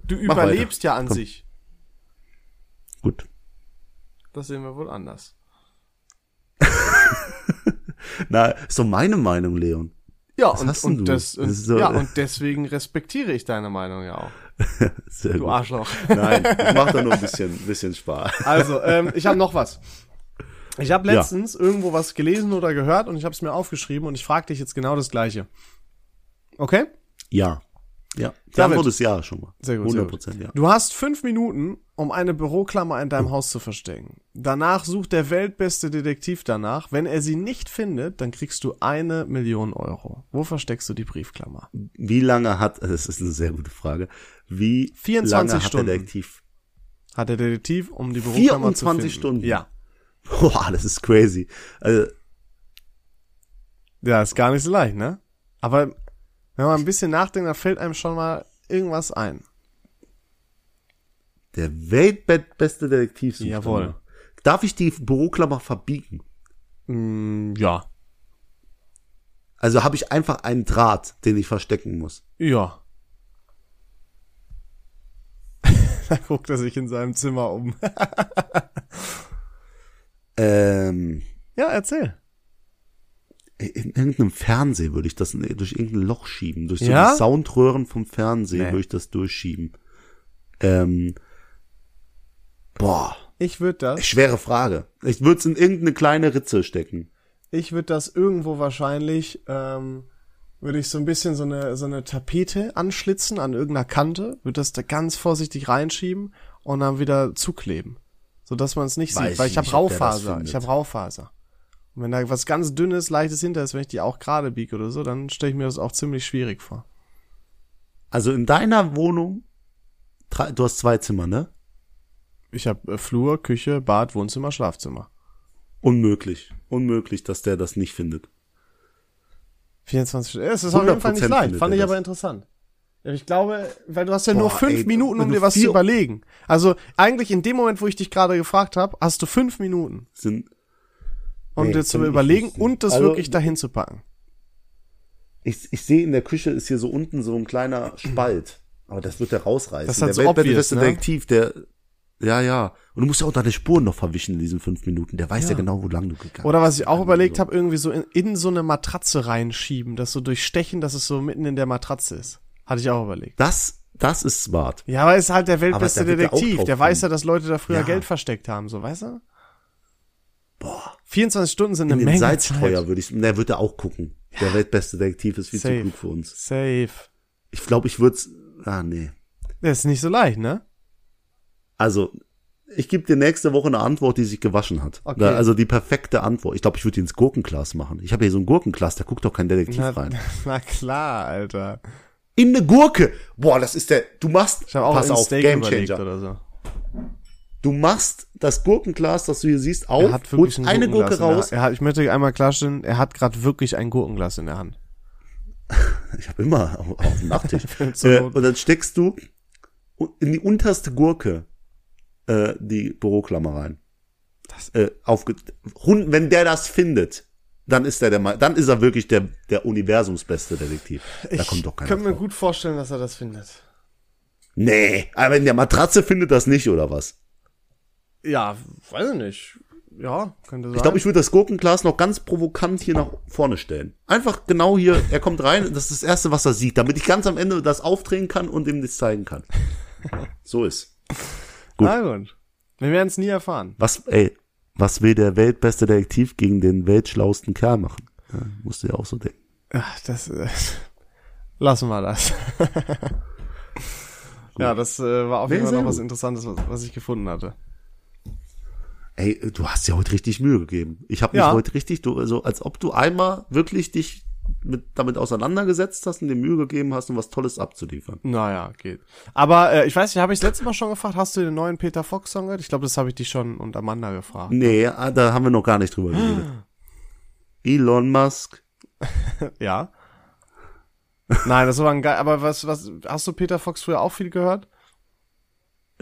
du Mach überlebst ja an Komm. sich. Gut. Das sehen wir wohl anders. Na, ist doch meine Meinung, Leon. Ja, Was und, und, du? das, und, so- ja, und deswegen respektiere ich deine Meinung ja auch. Sehr Du gut. Arschloch. Nein, ich mach da nur ein bisschen, bisschen Spaß. Also, ähm, ich habe noch was. Ich habe Ja. letztens irgendwo was gelesen oder gehört und ich habe es mir aufgeschrieben und ich frage dich jetzt genau das gleiche. Okay? Ja. Ja. Die David. Antwort ist ja schon mal. Sehr gut, 100 sehr gut. Prozent, ja. Du hast fünf Minuten, um eine Büroklammer in deinem Haus zu verstecken. Danach sucht der weltbeste Detektiv danach. Wenn er sie nicht findet, dann kriegst du eine Million Euro. Wo versteckst du die Briefklammer? Wie lange hat, das ist eine sehr gute Frage, wie 24 lange Stunden. hat der Detektiv? Hat der Detektiv, um die Büroklammer zu 24 finden? Stunden? Ja. Boah, das ist crazy. Also, Ja, ist gar nicht so leicht, ne? Aber wenn man ein bisschen nachdenkt, dann fällt einem schon mal irgendwas ein. der weltbeste Detektiv. Jawohl. Darf ich die Büroklammer verbiegen? Mm, ja. Also habe ich einfach einen Draht, den ich verstecken muss. Ja. da guckt er sich in seinem Zimmer um. Ähm, ja, erzähl. In irgendeinem Fernseher würde ich das in- durch irgendein Loch schieben. Durch so Ja? die Soundröhren vom Fernseher Nee. würde ich das durchschieben. Ähm, boah, Ich würde das, schwere Frage. Ich würde es in irgendeine kleine Ritze stecken. ich würde das irgendwo wahrscheinlich, ähm, würde ich so ein bisschen so eine, so eine Tapete anschlitzen an irgendeiner Kante, würde das da ganz vorsichtig reinschieben und dann wieder zukleben. So dass man es nicht Weiß sieht, weil ich habe Raufaser. Ich habe Raufaser. Und wenn da was ganz dünnes, leichtes hinter ist, wenn ich die auch gerade biege oder so, dann stelle ich mir das auch ziemlich schwierig vor. Also in deiner Wohnung, du hast zwei Zimmer, ne? Ich habe äh, Flur, Küche, Bad, Wohnzimmer, Schlafzimmer. Unmöglich. Unmöglich, dass der das nicht findet. 24 Stunden. Es ist auf jeden Fall nicht 100% leicht. Fand ich das. aber interessant. Ja, Ich glaube, weil du hast ja nur Boah, fünf ey, Minuten, um dir was zu überlegen. Also eigentlich in dem Moment, wo ich dich gerade gefragt habe, hast du fünf Minuten, Sind, um Nee, dir zu überlegen und das Also- wirklich dahin zu packen. Ich, ich sehe in der Küche ist hier so unten so ein kleiner Spalt. Aber das wird der rausreißen. Das ist halt der so weltbeste obvious, ne? Detektiv, der, ja, ja. Und du musst ja auch deine Spuren noch verwischen in diesen fünf Minuten. Der weiß ja, genau, wo lang du gegangen Oder was ich auch bist. überlegt Also, habe, irgendwie so in, in so eine Matratze reinschieben, das so durchstechen, dass es so mitten in der Matratze ist. Hatte ich auch überlegt. Das, das ist smart. Ja, aber ist halt der weltbeste Detektiv. Der weiß ja, dass Leute da früher Ja. Geld versteckt haben, so, weißt du? Boah. 24 Stunden sind In eine den Menge Salzstreuer Zeit. würde ich, der wird er auch gucken. Der weltbeste Detektiv ist viel Safe. zu klug für uns. Safe. Ich glaube, ich würde ah, nee. Das ist nicht so leicht, ne? Also, ich gebe dir nächste Woche eine Antwort, die sich gewaschen hat. Okay. Also die perfekte Antwort. Ich glaube, ich würde ins Gurkenglas machen. Ich habe hier so ein Gurkenglas, da guckt doch kein Detektiv Na, rein. na klar, Alter. In eine Gurke. Boah, das ist der. Du machst. Ich auch pass auf, Steak Game Changer. oder so. Du machst das Gurkenglas, das du hier siehst, auf, Er hat wirklich holst ein eine Gurke raus. Er hat, ich möchte einmal klarstellen, er hat gerade wirklich ein Gurkenglas in der Hand. Ich habe immer auf, auf dem Nachttisch. Äh, und dann steckst du in die unterste Gurke äh, die Büroklammer rein. Das- äh, aufge Hund, wenn der das findet, dann ist er der, dann ist er wirklich der der Universumsbeste Detektiv. Da kommt doch keiner könnte mir gut vorstellen, dass er das findet. Nee, aber in der Matratze findet das nicht oder was? Ja, weiß ich nicht. Ja, könnte sein. Ich glaube, ich würde das Gurkenglas noch ganz provokant hier nach vorne stellen. Einfach genau hier, er kommt rein, das ist das erste, was er sieht, damit ich ganz am Ende das aufdrehen kann und ihm das zeigen kann. So ist. gut. Na gut. Wir werden es nie erfahren. Was, ey, was will der weltbeste Detektiv gegen den weltschlausten Kerl machen? Ja, musst du ja auch so denken. Ach, das äh, lassen wir das. ja, das äh, war auf jeden Fall noch was. Interessantes, was, was ich gefunden hatte. Ey, du hast ja heute richtig Mühe gegeben. Ich habe mich Ja. heute richtig, du, also als ob du einmal wirklich dich mit, damit auseinandergesetzt hast und dir Mühe gegeben hast, um was Tolles abzuliefern. Naja, geht. Aber äh, ich weiß nicht, habe ich das letzte Mal schon gefragt, hast du den neuen Peter Fox Song gehört? Ich glaube, das habe ich dich schon und Amanda gefragt. Nee, ah, da haben wir noch gar nicht drüber geredet. Elon Musk. Ja. Nein, das war ein geil. Aber was, was, hast du Peter Fox früher auch viel gehört?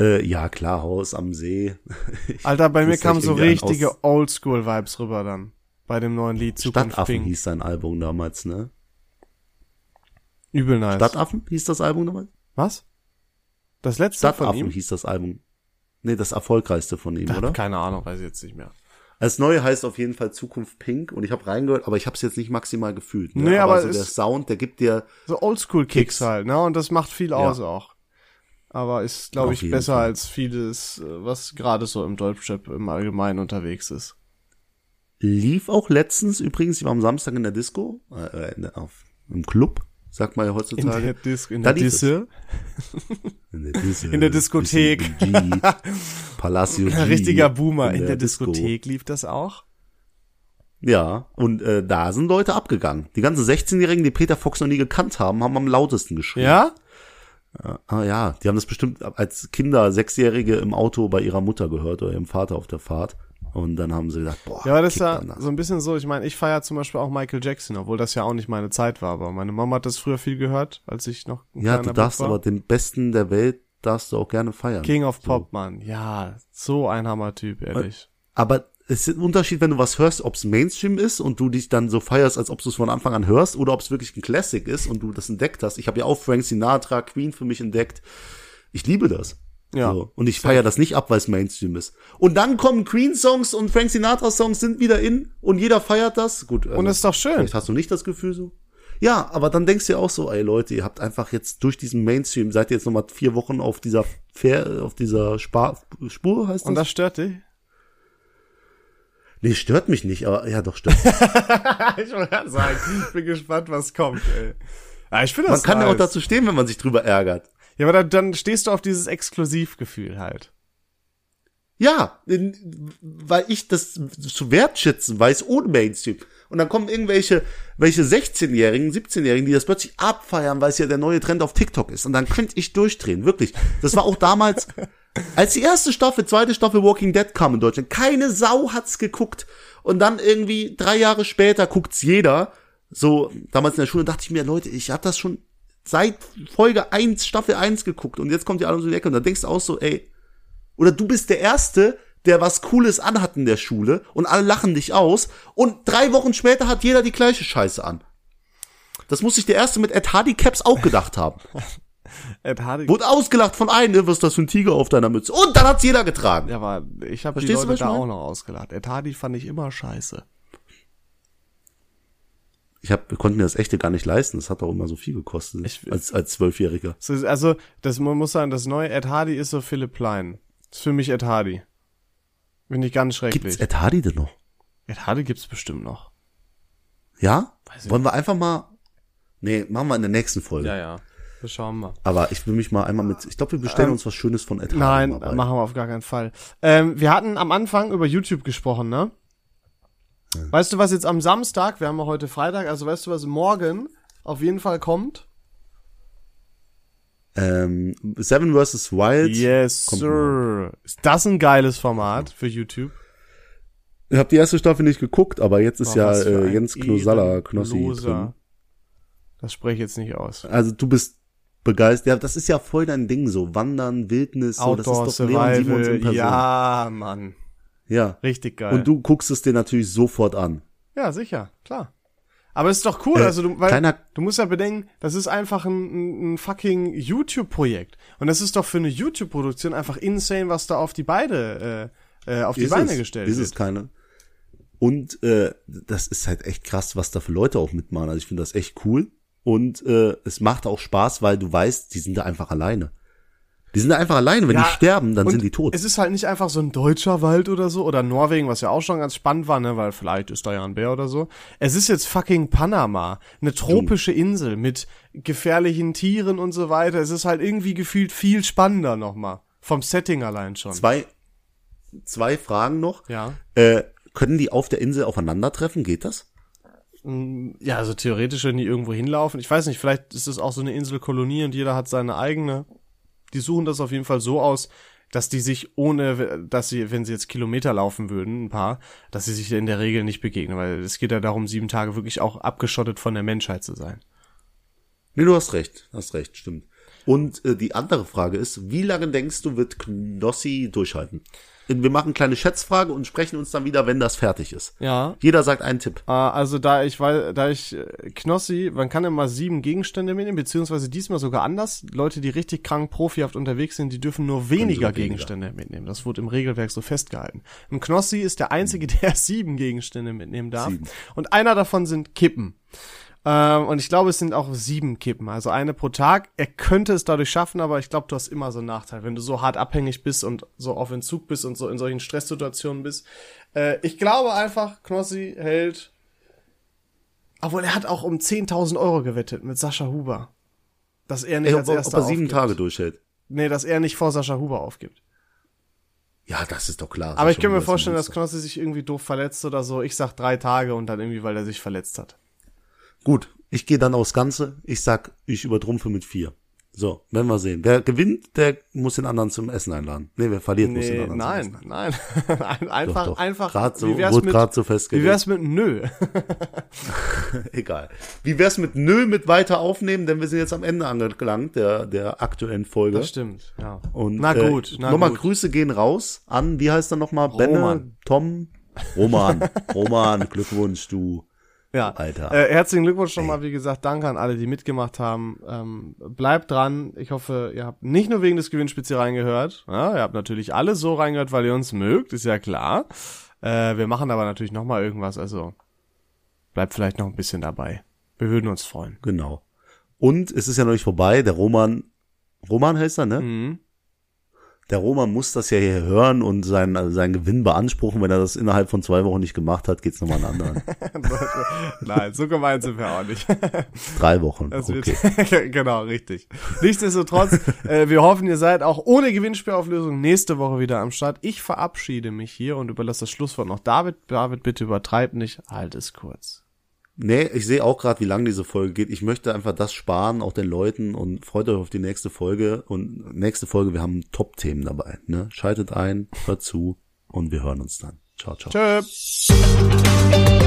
Äh, ja, klar, Haus am See. Alter, bei mir kamen so richtige Oldschool-Vibes rüber dann. Bei dem neuen Lied Zukunft Stadtaffen Pink. hieß sein Album damals, ne? Übel nice. Stadtaffen hieß das Album damals? was? Das letzte von Stadtaffen ihm? hieß das Album. Nee, das erfolgreichste von ihm, Ich oder? keine Ahnung, weiß ich jetzt nicht mehr. Das neue heißt auf jeden Fall Zukunft Pink und ich habe reingehört, aber ich habe es jetzt nicht maximal gefühlt. Ne? Nee, aber so es- der Sound, der gibt dir So Oldschool-Kicks Kicks. halt, ne? Und das macht viel aus auch. Aber ist, glaube ich, besser Fall. als vieles, äh, was gerade so im Deutschrap im Allgemeinen unterwegs ist. lief auch letztens übrigens, ich war am Samstag in der Disco, äh, in der, auf, im Club, sagt man ja In heutzutage. der, Dis in der. Disse. in der, Dis In der Diskothek. Palacio G, Ein richtiger Boomer. In, der, Disco. Diskothek lief das auch. Ja, und äh, da sind Leute abgegangen. Die ganzen 16-Jährigen, die Peter Fox noch nie gekannt haben, haben am lautesten geschrien. Ja? Ah ja, die haben das bestimmt als Kinder, Sechsjährige im Auto bei ihrer Mutter gehört oder ihrem Vater auf der Fahrt. Und dann haben sie gesagt, boah, Ja, aber das ist ja so ein bisschen so, ich meine, ich feiere zum Beispiel auch Michael Jackson, obwohl das ja auch nicht meine Zeit war, aber meine Mama hat das früher viel gehört, als ich noch ein Ja, du darfst aber den Besten der Welt darfst du auch gerne feiern. King of So. Pop, Mann. Ja, so ein Hammer-Typ, ehrlich. Aber es ist ein Unterschied, wenn du was hörst, ob es Mainstream ist und du dich dann so feierst, als ob du es von Anfang an hörst, oder ob es wirklich ein Classic ist und du das entdeckt hast. Ich habe ja auch Frank Sinatra, Queen für mich entdeckt. Ich liebe das. Ja. So. Und ich feiere das nicht ab, weil es Mainstream ist. Und dann kommen Queen-Songs und Frank Sinatra-Songs sind wieder in und jeder feiert das. Gut. Und das ist doch schön. Vielleicht hast du nicht das Gefühl so. Ja, aber dann denkst du ja auch so, ey Leute, ihr habt einfach jetzt durch diesen Mainstream, seid ihr jetzt nochmal vier Wochen auf dieser Fair, auf dieser Spar Spur, heißt Und das? das stört dich? Nee, stört mich nicht, aber ja doch, stört. ich wollte gerade sagen, ich bin gespannt, was kommt, ey. Ja, ich finde man das kann ja auch nice. dazu stehen, wenn man sich drüber ärgert. Ja, aber dann, dann stehst du auf dieses Exklusivgefühl halt. Ja, weil ich das zu wertschätzen weiß ohne Mainstream. Und dann kommen irgendwelche welche 16-Jährigen, 17-Jährigen, die das plötzlich abfeiern, weil es ja der neue Trend auf TikTok ist. Und dann könnte ich durchdrehen, wirklich. Das war auch damals, als die erste Staffel, zweite Staffel Walking Dead kam in Deutschland. Keine Sau hat's geguckt. Und dann irgendwie drei Jahre später guckt's jeder. So, damals in der Schule dachte ich mir, Leute, ich hab das schon seit Folge 1, Staffel 1 geguckt. Und jetzt kommt ihr alle so in die Ecke. Und dann denkst du auch so, ey, oder du bist der Erste, der was Cooles anhat in der Schule und alle lachen dich aus und drei Wochen später hat jeder die gleiche Scheiße an. Das muss sich der erste mit Ed Hardy Caps auch gedacht haben. Ed Hardy. Wurde ausgelacht von einem, ne, was ist das für ein Tiger auf deiner Mütze? Und dann hat's jeder getragen. Ja, aber ich habe die Leute da auch noch ausgelacht. Ed Hardy fand ich immer scheiße. Ich hab, wir konnten mir das echte gar nicht leisten. Das hat auch immer so viel gekostet. Ich- als, als Zwölfjähriger. Also, das, man muss sagen, das neue Ed Hardy ist so Philipp Plein. Das ist für mich Ed Hardy. Finde ich ganz schrecklich. Gibt's Ed Hardy denn noch? Ed Hardy gibt's bestimmt noch. Ja? Weiß Wollen wir einfach mal, nee, machen wir in der nächsten Folge. Ja, ja. Das schauen wir. Aber ich will mich mal einmal mit, ich glaube, wir bestellen Ähm, uns was Schönes von Ed. Nein, machen wir auf gar keinen Fall. Ähm, wir hatten am Anfang über YouTube gesprochen, ne? Weißt du, was jetzt am Samstag, wir haben ja heute Freitag, also weißt du, was morgen auf jeden Fall kommt? Ähm, Seven vs. Wild. Yes, sir. Ist das ein geiles Format für YouTube? Ich habe die erste Staffel nicht geguckt, aber jetzt ist Oh, ja äh, Jens Knosalla, Knossi drin. Das spreche ich jetzt nicht aus. Also du bist begeistert. Ja, das ist ja voll dein Ding so. Wandern, Wildnis, so. Outdoor das ist doch Leon Simons in Survival, Person. ja, Mann. ja. Richtig geil. Und du guckst es dir natürlich sofort an. Ja, sicher, klar. Aber es ist doch cool, Äh, also du, weil du musst ja bedenken, das ist einfach ein, ein, fucking YouTube-Projekt. Und das ist doch für eine YouTube-Produktion einfach insane, was da auf die Beine, äh, äh, auf die Ist Beine es, gestellt ist wird. es keine. Und äh, das ist halt echt krass, was da für Leute auch mitmachen. Also ich finde das echt cool. Und äh, es macht auch Spaß, weil du weißt, die sind da einfach alleine. Die sind da einfach alleine. Wenn Ja, die sterben, dann sind die tot. Es ist halt nicht einfach so ein deutscher Wald oder so oder Norwegen, was ja auch schon ganz spannend war, ne, weil vielleicht ist da ja ein Bär oder so. Es ist jetzt fucking Panama, eine tropische Insel mit gefährlichen Tieren und so weiter. Es ist halt irgendwie gefühlt viel spannender nochmal. Vom Setting allein schon. Zwei, zwei Fragen noch. Ja. Äh, können die auf der Insel aufeinandertreffen? Geht das? Ja, also theoretisch, wenn die irgendwo hinlaufen. Ich weiß nicht, vielleicht ist es auch so eine Inselkolonie und jeder hat seine eigene. Die suchen das auf jeden Fall so aus, dass die sich ohne, dass sie, wenn sie jetzt Kilometer laufen würden, ein paar, dass sie sich in der Regel nicht begegnen, weil es geht ja darum, sieben Tage wirklich auch abgeschottet von der Menschheit zu sein. Nee, du hast recht. Hast recht, stimmt. Und äh, die andere Frage ist, wie lange denkst du, wird Knossi durchhalten? Wir machen eine kleine Schätzfrage und sprechen uns dann wieder, wenn das fertig ist. Ja. Jeder sagt einen Tipp. Äh, also da ich weil da ich äh, Knossi, man kann immer sieben Gegenstände mitnehmen, beziehungsweise diesmal sogar anders. Leute, die richtig krank profihaft unterwegs sind, die dürfen nur weniger weniger. Gegenstände mitnehmen. Das wurde im Regelwerk so festgehalten. Und Knossi ist der einzige, der sieben Gegenstände mitnehmen darf. Sieben. Und einer davon sind Kippen. Ähm, und ich glaube, es sind auch sieben Kippen, also eine pro Tag. Er könnte es dadurch schaffen, aber ich glaube, du hast immer so einen Nachteil, wenn du so hart abhängig bist und so auf Entzug bist und so in solchen Stresssituationen bist. Äh, ich glaube einfach, Knossi hält. Obwohl er hat auch um 10.000 Euro gewettet mit Sascha Huber. Dass er nicht Ey, als ob, erster ob er sieben aufgibt. Tage durchhält. Nee, dass er nicht vor Sascha Huber aufgibt. Ja, das ist doch klar. Aber ich kann mir vorstellen, dass. Knossi sich irgendwie doof verletzt oder so. Ich sag drei Tage und dann irgendwie, weil er sich verletzt hat. Gut, ich gehe dann aufs Ganze. Ich sag, ich übertrumpfe mit vier. So, werden wir sehen. Wer gewinnt, der muss den anderen zum Essen einladen. Nee, wer verliert, muss den Nee, anderen nein, zum Essen nein. Ein- Doch, einfach, doch. einfach. Grad so, wie wär's wurde gerade so wie festgelegt. wär's mit nö? Egal. Wie wär's mit Nö mit weiter aufnehmen, denn wir sind jetzt am Ende angelangt der, der aktuellen Folge. Das stimmt, ja. Und, na äh, gut, na Nochmal. Grüße gehen raus an, wie heißt er nochmal? Benne. Tom, Roman, Roman, Glückwunsch, du. Ja. Alter. Äh, herzlichen Glückwunsch nochmal, wie gesagt, danke an alle, die mitgemacht haben. Ähm, bleibt dran. Ich hoffe, ihr habt nicht nur wegen des Gewinnspiels hier reingehört. Ja, ihr habt natürlich alle so reingehört, weil ihr uns mögt, ist ja klar. Äh, wir machen aber natürlich nochmal irgendwas, also bleibt vielleicht noch ein bisschen dabei. Wir würden uns freuen. Genau. Und es ist ja noch nicht vorbei, der Roman, Roman heißt er, ne? Mhm. Der Roman muss das ja hier hören und seinen, also seinen Gewinn beanspruchen. Wenn er das innerhalb von zwei Wochen nicht gemacht hat, geht's nochmal einen anderen. Nein, so gemein sind wir auch nicht. Drei Wochen. Das okay. wird, genau, richtig. Nichtsdestotrotz, äh, wir hoffen, ihr seid auch ohne Gewinnspielauflösung nächste Woche wieder am Start. Ich verabschiede mich hier und überlasse das Schlusswort noch David. David, bitte übertreib nicht, halt es kurz. Nee, ich sehe auch gerade, wie lang diese Folge geht. Ich möchte einfach das sparen, auch den Leuten und freut euch auf die nächste Folge. Und nächste Folge, wir haben Top-Themen dabei. Ne? Schaltet ein, hört zu und wir hören uns dann. Ciao, ciao. Tschö.